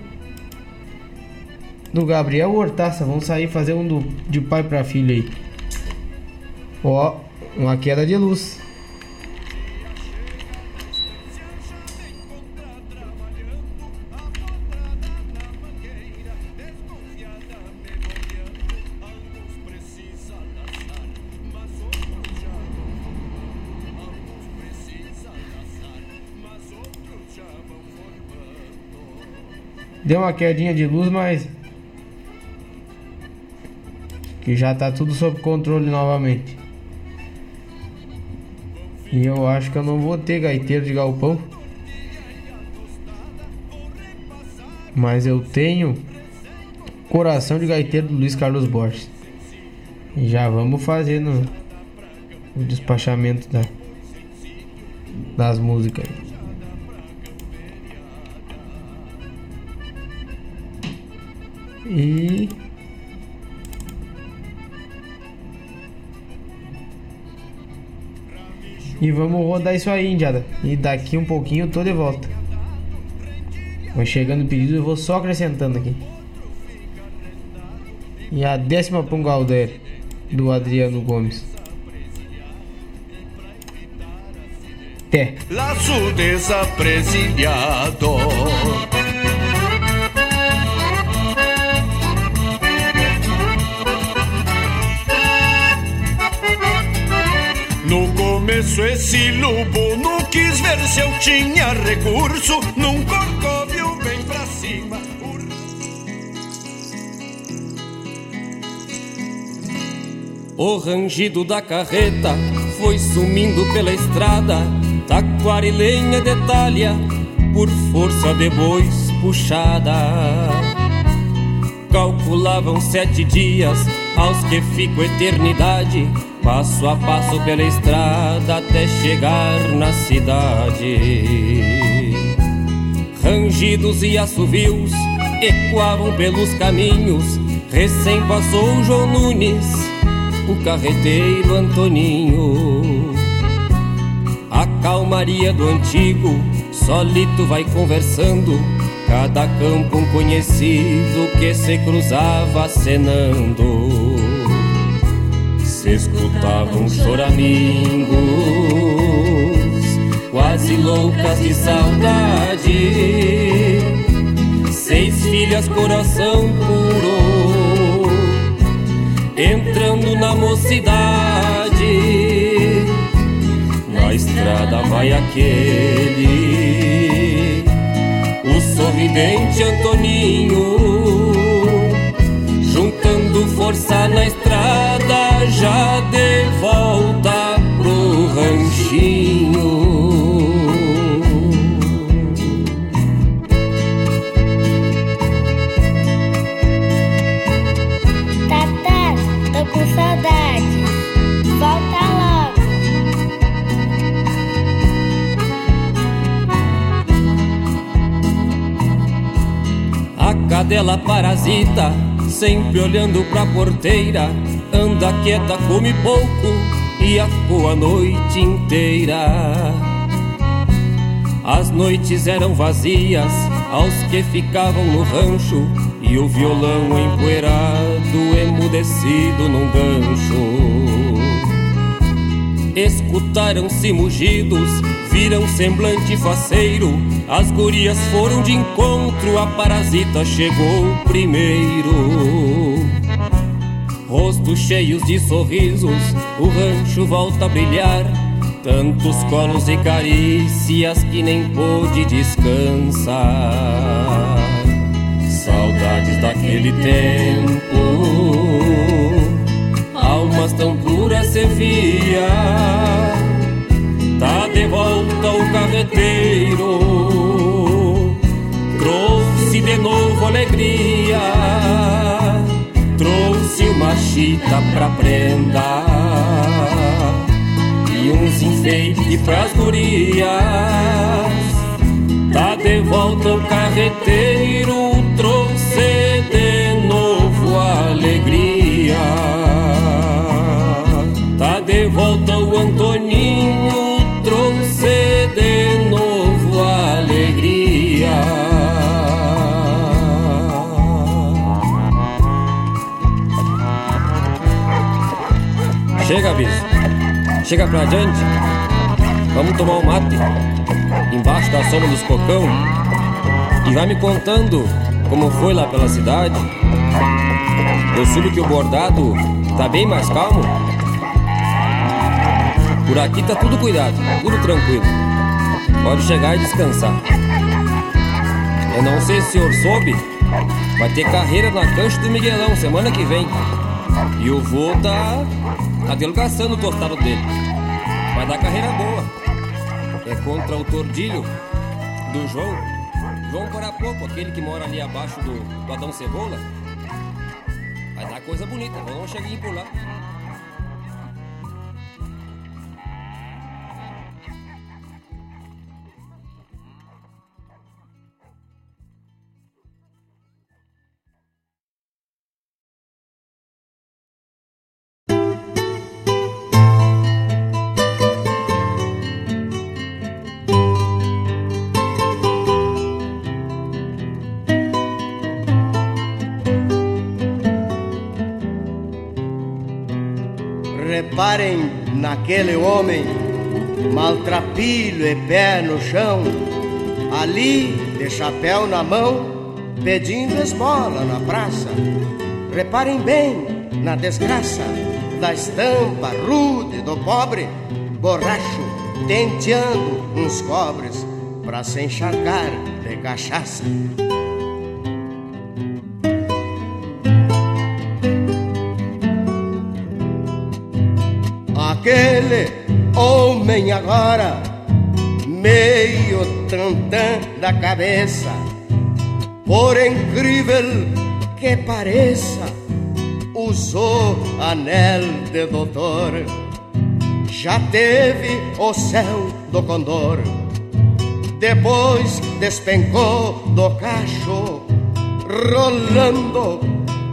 do Gabriel Hortaça. Vamos sair fazer um do, de pai para filho aí. Ó, uma queda de luz. Deu uma quedinha de luz, mas que já tá tudo sob controle novamente. E eu acho que eu não vou ter gaiteiro de galpão. Mas eu tenho coração de gaiteiro do Luiz Carlos Borges. E já vamos fazer no, o despachamento da, das músicas. E E vamos rodar isso aí, indiada. E daqui um pouquinho eu tô de volta. Vai chegando o pedido, eu vou só acrescentando aqui. E a décima Pungalder do Adriano Gomes. Até. Laço desapresidiado. Começo esse lobo não quis ver se eu tinha recurso. Num corcovio bem pra cima O rangido da carreta foi sumindo pela estrada. Taquara e lenha de talha por força de bois puxada. Calculavam sete dias aos que fico eternidade passo a passo pela estrada até chegar na cidade. Rangidos e assovios ecoavam pelos caminhos. Recém passou João Nunes, o carreteiro Antoninho. A calmaria do antigo, solito vai conversando. Cada campo um conhecido que se cruzava acenando se escutavam choramingos, quase loucas de saudade. Seis filhas, coração puro, entrando na mocidade. Na estrada vai aquele, o sorridente Antoninho juntando força na estrada, já de volta pro ranchinho. Tata, tô com saudade. Volta logo. A cadela parasita sempre olhando pra porteira. Anda quieta, come pouco e acoa a noite inteira. As noites eram vazias aos que ficavam no rancho e o violão empoeirado, emudecido num gancho. Escutaram-se mugidos, viram semblante faceiro. As gurias foram de encontro, a parasita chegou primeiro. Rostos cheios de sorrisos, o rancho volta a brilhar. Tantos colos e carícias que nem pôde descansar. Saudades daquele tempo almas tão puras se via. Tá de volta o carreteiro, trouxe de novo alegria, trouxe uma chita pra prenda. E uns enfeites pras gurias. Tá de volta o carreteiro, chega pra diante, vamos tomar um mate embaixo da sombra dos cocão e vai me contando como foi lá pela cidade. Eu soube que o bordado tá bem mais calmo. Por aqui tá tudo cuidado, tudo tranquilo. Pode chegar e descansar. Eu não sei se o senhor soube, vai ter carreira na cancha do Miguelão semana que vem. E o vô tá adelgaçando o tostado dele. Vai dar carreira boa. É contra o Tordilho do João. João pouco aquele que mora ali abaixo do, do Adão Cebola. Vai dar coisa bonita, vamos chegar por lá. Reparem naquele homem, maltrapilho e pé no chão, ali de chapéu na mão, pedindo esmola na praça. Reparem bem na desgraça da estampa rude do pobre, borracho, tenteando uns cobres para se encharcar de cachaça. Aquele homem agora, meio tantã da cabeça, por incrível que pareça, usou anel de doutor. Já teve o céu do condor, depois despencou do cacho, rolando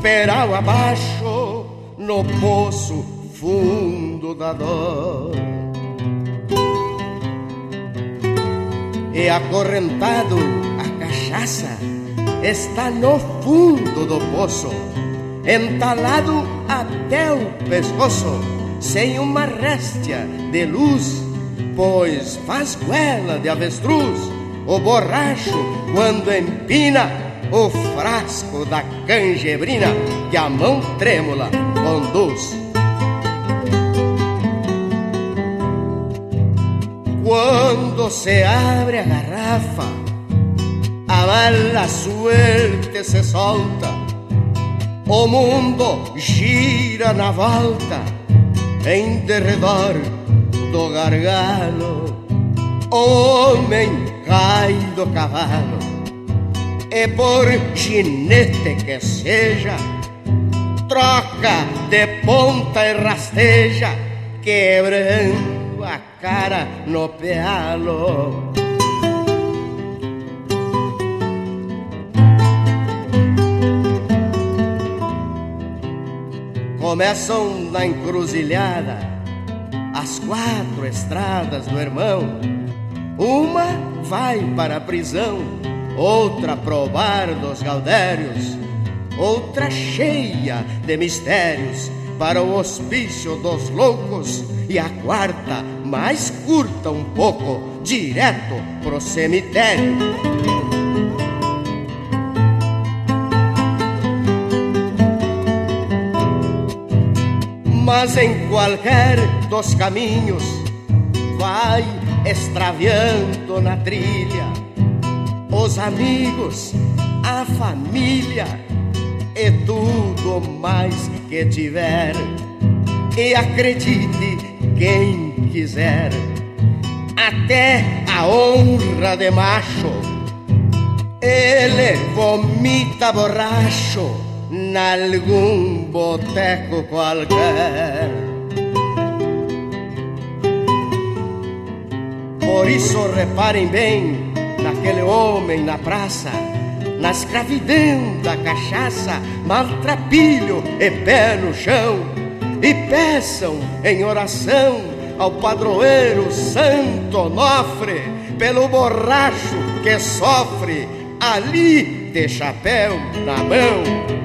peral abaixo no poço fundo da dor. E acorrentado a cachaça está no fundo do poço, entalado até o pescoço, sem uma réstia de luz, pois faz goela de avestruz o borracho quando empina o frasco da canjebrina que a mão trêmula conduz. Quando se abre a garrafa, a mala suerte se solta, o mundo gira na volta, em derredor do gargalo. O homem cai do cavalo, e por ginete que seja, troca de ponta e rasteja, quebrando a cara no pealo. Começam na encruzilhada as quatro estradas do irmão. Uma vai para a prisão, outra provar dos gaudérios, outra cheia de mistérios para o hospício dos loucos e a quarta, mais curta um pouco, direto pro cemitério. Mas em qualquer dos caminhos vai extraviando na trilha os amigos, a família e tudo mais que tiver. E acredite quem quiser, até a honra de macho. Ele vomita borracho nalgum boteco qualquer. Por isso reparem bem naquele homem na praça, na escravidão da cachaça, maltrapilho e pé no chão e peçam em oração ao padroeiro Santo Onofre pelo borracho que sofre ali de chapéu na mão.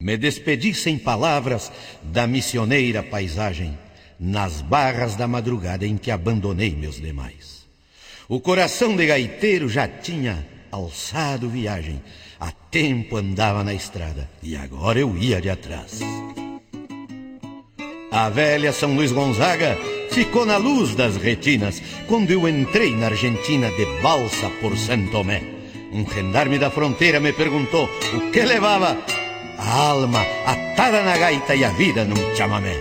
Me despedi sem palavras da missioneira paisagem, nas barras da madrugada em que abandonei meus demais. O coração de gaiteiro já tinha alçado viagem, há tempo andava na estrada e agora eu ia de atrás. A velha São Luís Gonzaga ficou na luz das retinas quando eu entrei na Argentina de balsa por Santo Tomé. Um gendarme da fronteira me perguntou o que levava a alma atada na gaita e a vida num chamamé.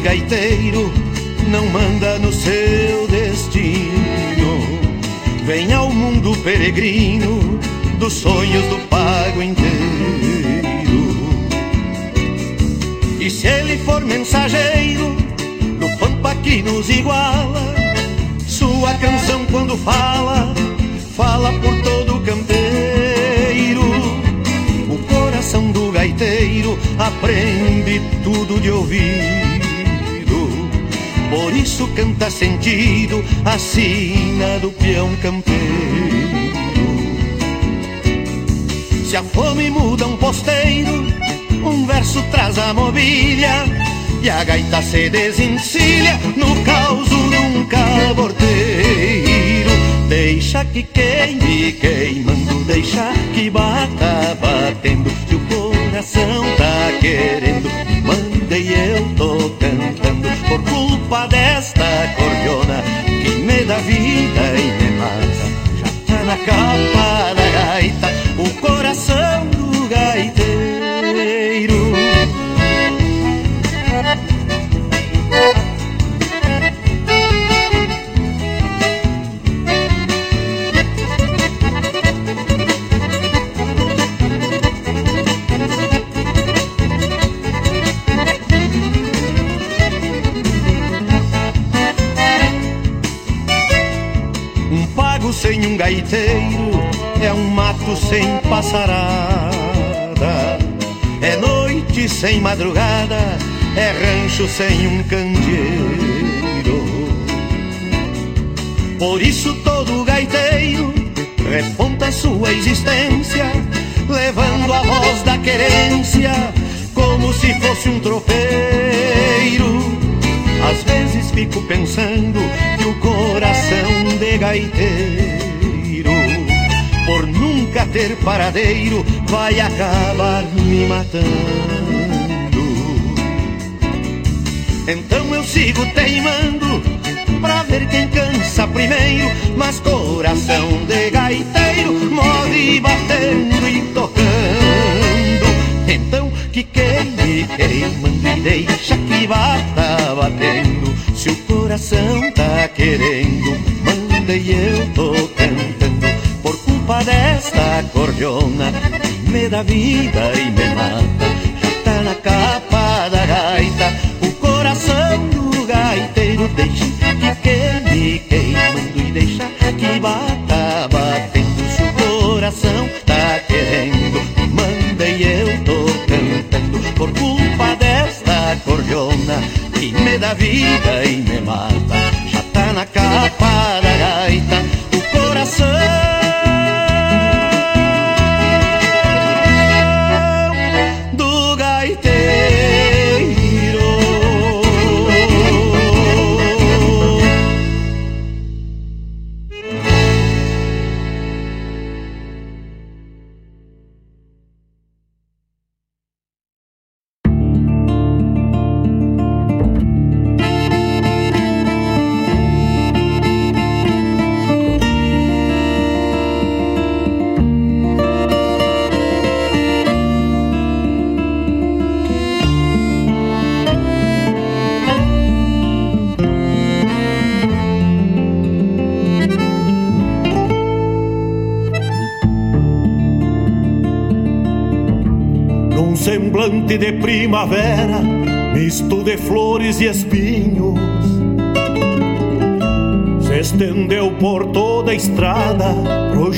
Nasce gaiteiro, não manda no seu destino. Vem ao mundo peregrino dos sonhos do pago inteiro. E se ele for mensageiro do pampa que nos iguala, sua canção quando fala, fala por todo o campeiro. O coração do gaiteiro aprende tudo de ouvir por isso canta sentido a sina do peão campeiro. Se a fome muda um posteiro, um verso traz a mobília e a gaita se desencilha no caos num caborteiro. Deixa que queime queimando, deixa que bata batendo. Se o coração tá querendo, mandei eu tô cantando por culpa desta cordiona que me dá vida e me mata. Já tá na capa gaiteiro é um mato sem passarada. É noite sem madrugada, é rancho sem um candeeiro. Por isso todo gaiteiro reponta sua existência, levando a voz da querência como se fosse um tropeiro. Às vezes fico pensando que o coração de gaiteiro, ter paradeiro, vai acabar me matando. Então eu sigo teimando pra ver quem cansa primeiro, mas coração de gaiteiro morre batendo e tocando. Então que queime queimando e deixa que bata batendo. Se o coração tá querendo, manda e eu tô. Por culpa desta cordiona que me dá vida e me mata. Já tá na capa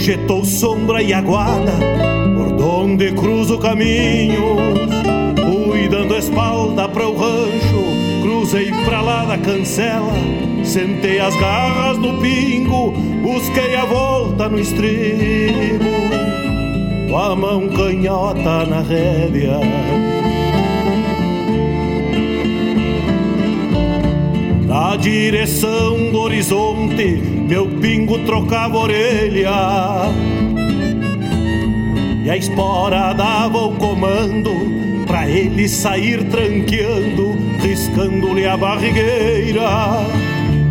projetou sombra e aguada, por donde cruzo caminhos, cuidando a espalda para o rancho, cruzei pra lá da cancela, sentei as garras no pingo, busquei a volta no estribo, com a mão canhota na rédea. Na direção do horizonte, meu pingo trocava orelha. E a espora dava o comando pra ele sair tranqueando, riscando-lhe a barrigueira.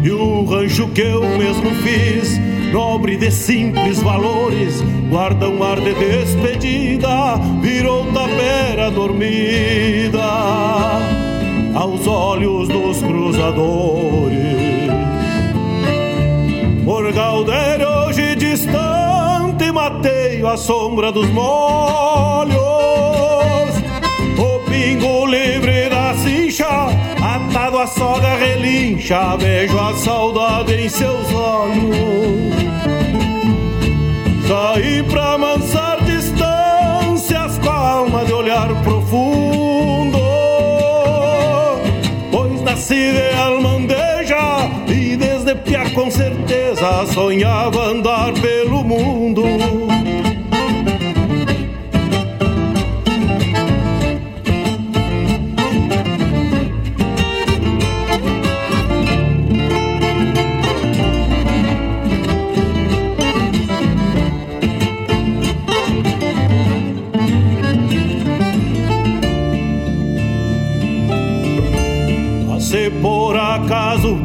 E o rancho que eu mesmo fiz, nobre de simples valores, guarda um ar de despedida, virou tapera dormida aos olhos dos cruzadores. Por Galdério hoje distante, mateio a sombra dos molhos. O pingo livre da cincha, atado à soga relincha, vejo a saudade em seus olhos. Saí pra amansar distâncias com a alma de olhar profundo nasci de almandeja e desde pia com certeza sonhava andar pelo mundo.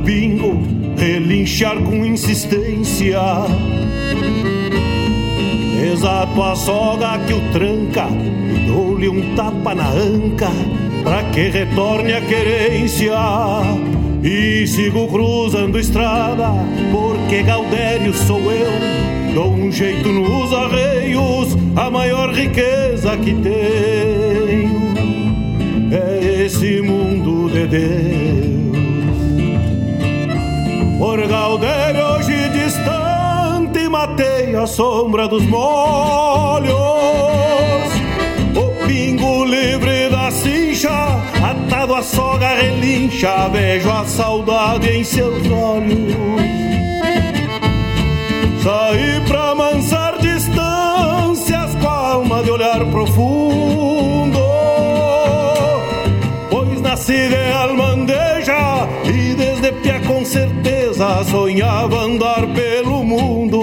Bingo relinchar com insistência. Exato a soga que o tranca e dou-lhe um tapa na anca pra que retorne a querência. E sigo cruzando estrada, porque Gaudério sou eu. Dou um jeito nos arreios, a maior riqueza que tenho é esse mundo de Deus. Por Galdério hoje distante matei a sombra dos molhos. O pingo livre da cincha Atado à soga relincha. Vejo a saudade em seus olhos. Saí pra amansar distâncias Com a alma de olhar profundo. Pois nasci de almandeja E desde pia com certeza sonhava andar pelo mundo.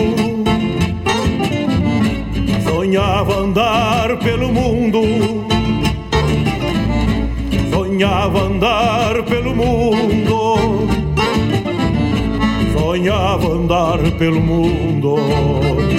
Sonhava andar pelo mundo. Sonhava andar pelo mundo. Sonhava andar pelo mundo.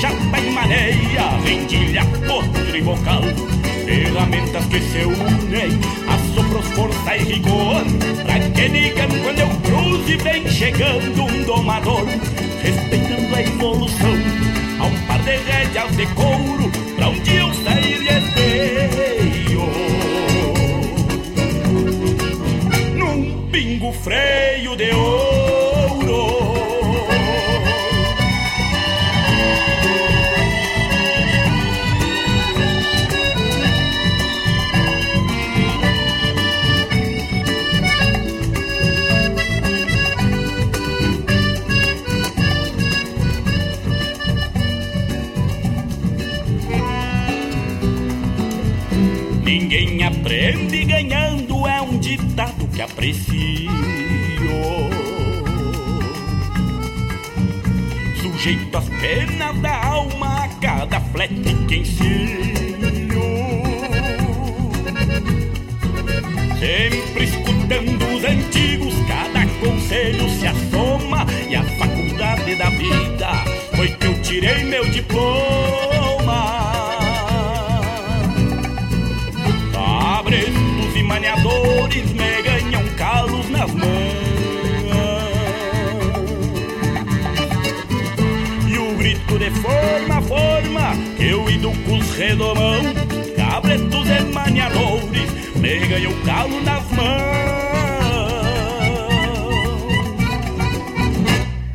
Chapa e maneia, rendilha, potro e bocal. Ferramentas que se unem, assopros, força e rigor. Pra que digam quando eu cruzo e vem chegando um domador, respeitando a evolução. A um par de rédeas de couro, pra um dia eu sair de freio de ouro. Cada flete que ensino. Sempre escutando os antigos, cada conselho se assoma e a faculdade da vida foi que eu tirei meu diploma. Cabrestos e maniadores os redomão Cabretos e maniadores me ganham calo nas mãos.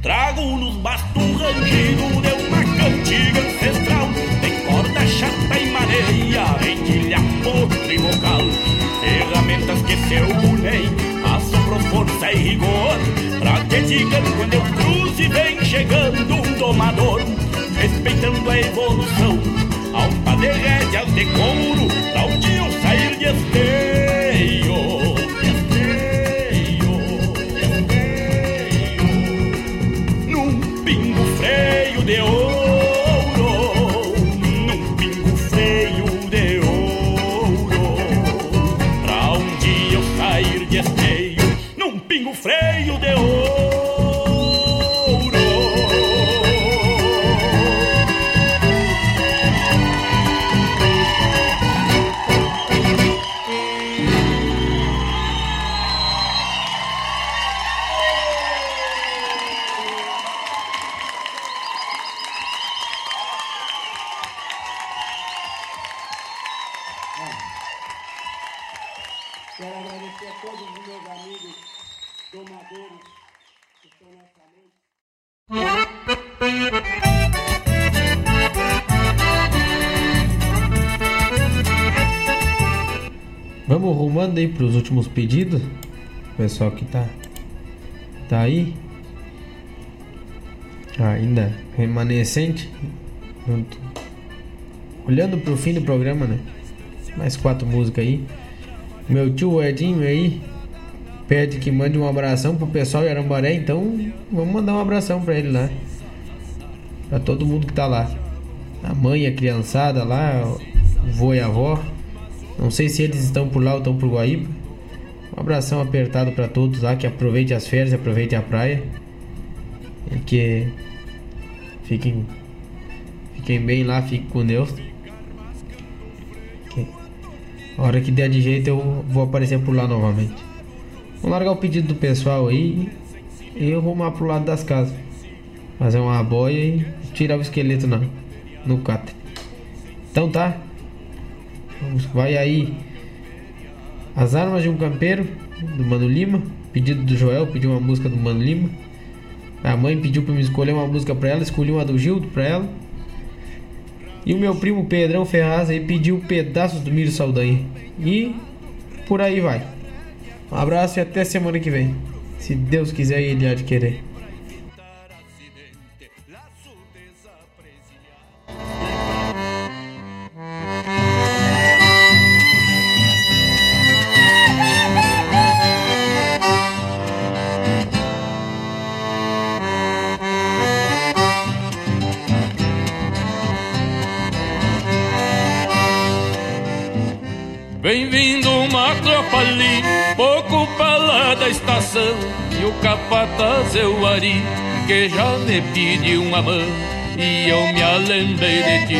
Trago nos bastos rangido de uma cantiga ancestral Tem corda chata e maneia, rendilha, potro e vocal Ferramentas que se unem, assopro, força e rigor Pra que digam quando eu cruzo e vem chegando um domador Respeitando a evolução, de rédeas de couro um dia eu sair de esteio a todos os meus amigos domadores que estão nessa mesa. Vamos rumando aí pros últimos pedidos. O pessoal que tá, tá aí. Ainda remanescente. Olhando pro fim do programa, né? Mais quatro músicas aí. Meu tio Edinho aí pede que mande um abração pro pessoal de Arambaré, então vamos mandar um abração pra ele lá. Pra todo mundo que tá lá. A mãe, a criançada lá, o vô e a avó. Não sei se eles estão por lá ou estão por Guaíba. Um abração apertado pra todos lá, que aproveite as férias, aproveite a praia. E que fiquem fiquem bem lá, fiquem com Deus. A hora que der de jeito eu vou aparecer por lá novamente. Vou largar o pedido do pessoal aí e eu vou pro lado das casas. Fazer uma boia e tirar o esqueleto na, no catre. Então tá. Vamos, vai aí. As armas de um campeiro, do Mano Lima. Pedido do Joel, pediu uma música do Mano Lima. A mãe pediu pra me escolher uma música pra ela, escolhi uma do Gildo pra ela. E o meu primo Pedrão Ferraz aí pediu pedaços do Milho Saldanha. E por aí vai. Um abraço e até semana que vem. Se Deus quiser e Ele há de querer. Vem vindo uma tropa ali, pouco pra lá da estação E o capataz é o Ari, que já me pediu uma mão e eu me lembrei de ti,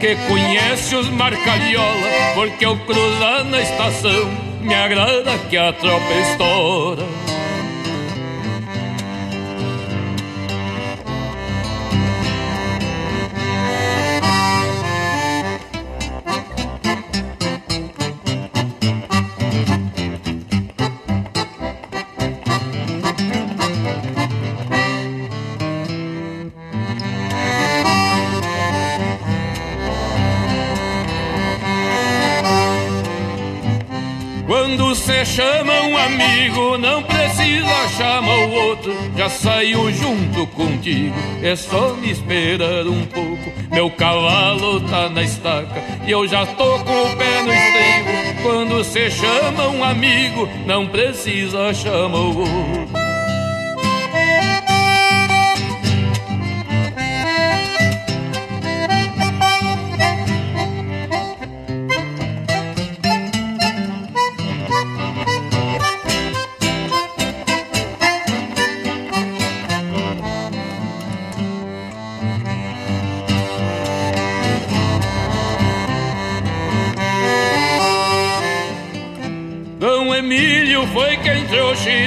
que conhece os marcalhola, porque eu cruzar na estação, me agrada que a tropa estoura. Chama um amigo, não precisa chamar o outro. Já saiu junto contigo, é só me esperar um pouco. Meu cavalo tá na estaca e eu já tô com o pé no estribo. Quando cê chama um amigo, não precisa chamar o outro.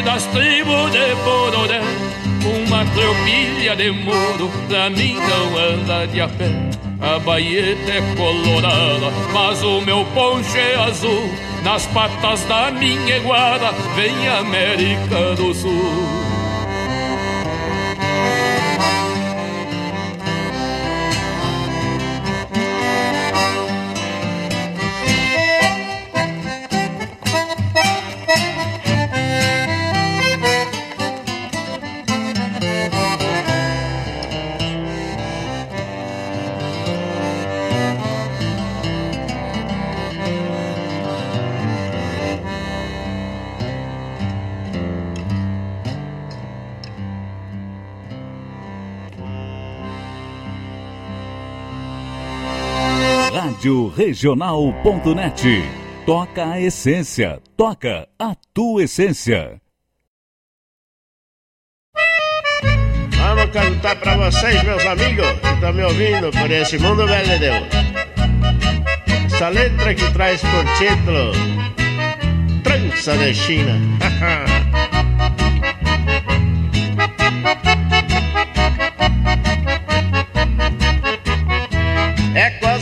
Das tribos de Bororé Uma tropilha de muro pra mim não anda de a pé. A baeta é colorada, mas o meu ponche é azul. Nas patas da minha iguada vem América do Sul Rádio Regional.net. Toca a essência, toca a tua essência. Vamos cantar para vocês, meus amigos, que estão me ouvindo por esse mundo velho de Deus. Essa letra que traz por título Trança de China. É coisa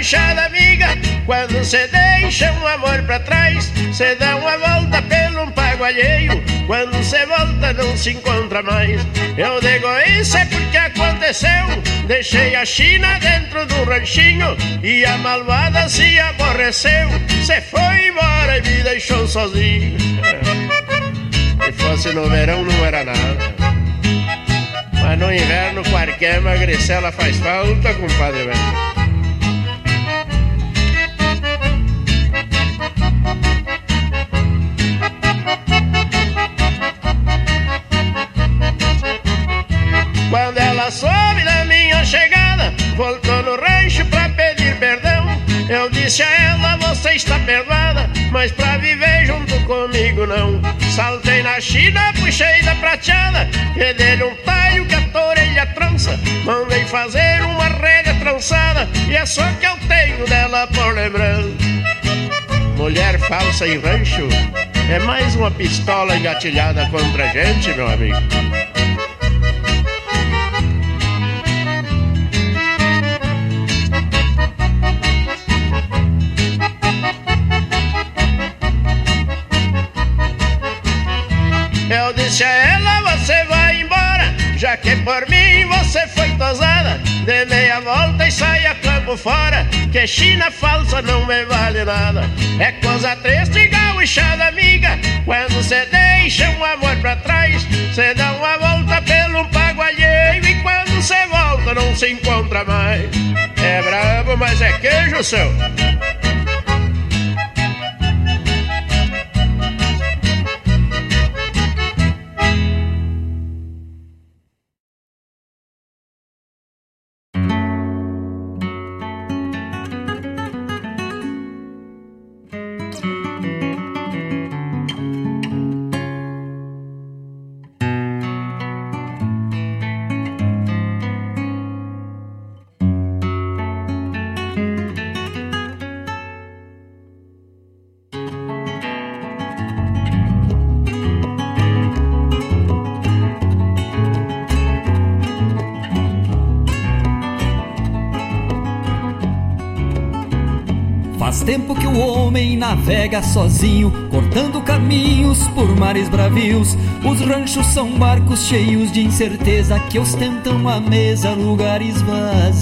gaúchada amiga. Quando cê deixa um amor pra trás Cê dá uma volta pelo um pago alheio. Quando cê volta não se encontra mais. Eu digo isso é porque aconteceu. Deixei a China dentro do ranchinho E a malvada se aborreceu. Cê foi embora e me deixou sozinho. Se fosse no verão não era nada. Mas no inverno qualquer magricela faz falta, compadre velho. Voltou no rancho pra pedir perdão. Eu disse a ela: Você está perdoada, mas pra viver junto comigo não. Saltei na China, puxei da prateada, dele um taio que a orelha trança. Mandei fazer uma rede trançada, e é só que eu tenho dela por lembrança. Mulher falsa em rancho é mais uma pistola engatilhada contra a gente, meu amigo. Eu disse a ela, você vai embora, já que por mim você foi tosada. Dê meia volta e saia campo fora, que China falsa não me vale nada. É coisa triste, gauchada amiga, quando você deixa um amor pra trás. Você dá uma volta pelo pago alheio e quando você volta não se encontra mais. É brabo, mas é queijo seu. Homem navega sozinho, cortando caminhos por mares bravios. Os ranchos são barcos cheios de incerteza que ostentam a mesa lugares vazios.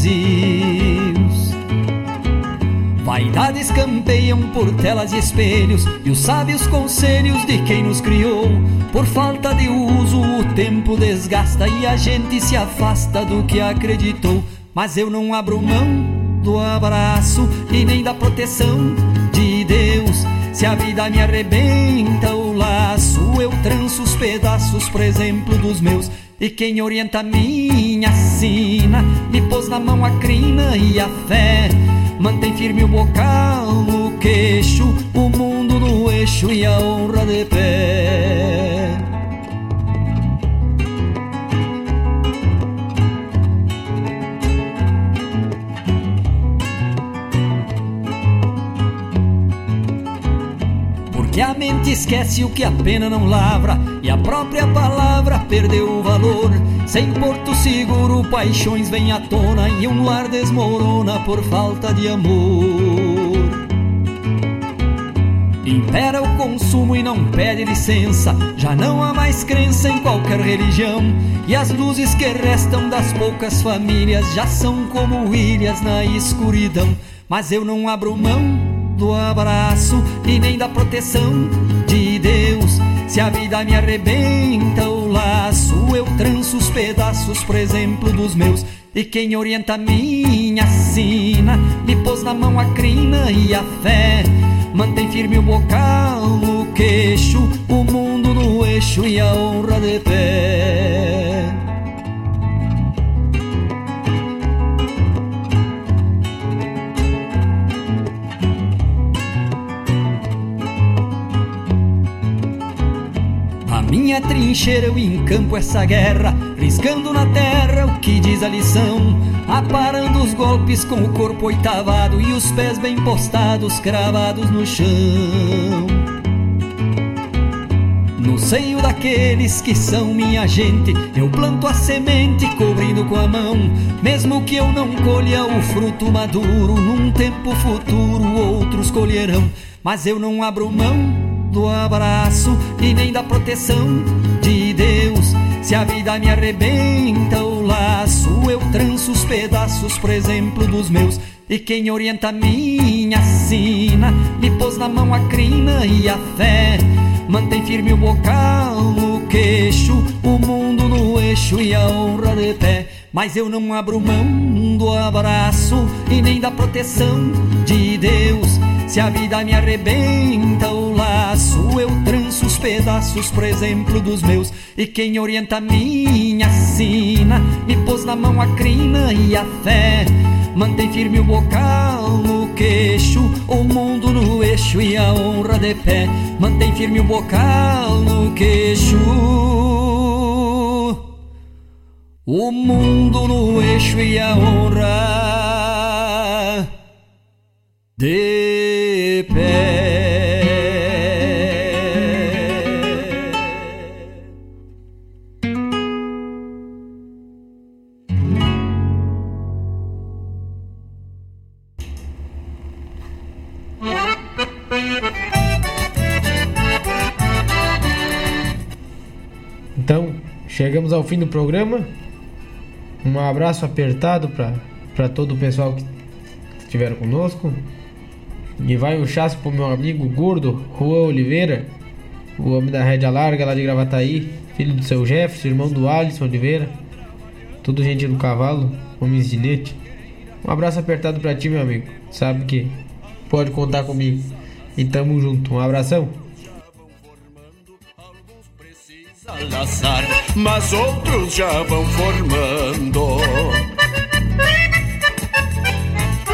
Vaidades campeiam por telas e espelhos e os sábios conselhos de quem nos criou. Por falta de uso, o tempo desgasta e a gente se afasta do que acreditou. Mas eu não abro mão do abraço e nem da proteção. Se a vida me arrebenta o laço, eu tranço os pedaços, por exemplo, dos meus. E quem orienta minha sina, me pôs na mão a crina e a fé. Mantém firme o bocal no queixo, o mundo no eixo e a honra de pé. Mente esquece o que a pena não lavra E a própria palavra perdeu o valor. Sem porto seguro, paixões vêm à tona E um lar desmorona por falta de amor. Impera o consumo e não pede licença Já não há mais crença em qualquer religião. E as luzes que restam das poucas famílias Já são como ilhas na escuridão. Mas eu não abro mão do abraço e nem da proteção de Deus. Se a vida me arrebenta o laço, eu tranço os pedaços, por exemplo, dos meus. E quem orienta minha sina, me pôs na mão a crina e a fé. Mantém firme o bocal no queixo, o mundo no eixo e a honra de pé. Minha trincheira eu encampo essa guerra, riscando na terra o que diz a lição, aparando os golpes com o corpo oitavado e os pés bem postados, cravados no chão. No seio daqueles que são minha gente, eu planto a semente cobrindo com a mão, mesmo que eu não colha o fruto maduro, num tempo futuro outros colherão, mas eu não abro mão do abraço e nem da proteção de Deus. Se a vida me arrebenta o laço, eu tranço os pedaços, por exemplo, dos meus. E quem orienta minha sina, me pôs na mão a crina e a fé. Mantém firme o bocal no queixo, o mundo no eixo e a honra de pé. Mas eu não abro mão do abraço e nem da proteção de Deus. Se a vida me arrebenta o laço, eu tranço os pedaços, por exemplo, dos meus. E quem orienta a minha sina, me pôs na mão a crina e a fé. Mantém firme o bocal no queixo, o mundo no eixo e a honra de pé. Mantém firme o bocal no queixo. O mundo no eixo e a honra de pé. Chegamos ao fim do programa. Um abraço apertado para todo o pessoal que estiveram conosco. E vai um chasso pro meu amigo gordo, Juan Oliveira, o homem da rédea larga lá de Gravataí, filho do seu Jefferson, irmão do Alisson Oliveira. Tudo gente do cavalo, homens de leite. Um abraço apertado para ti, meu amigo. Sabe que pode contar comigo. E tamo junto. Um abração. Mas outros já vão formando.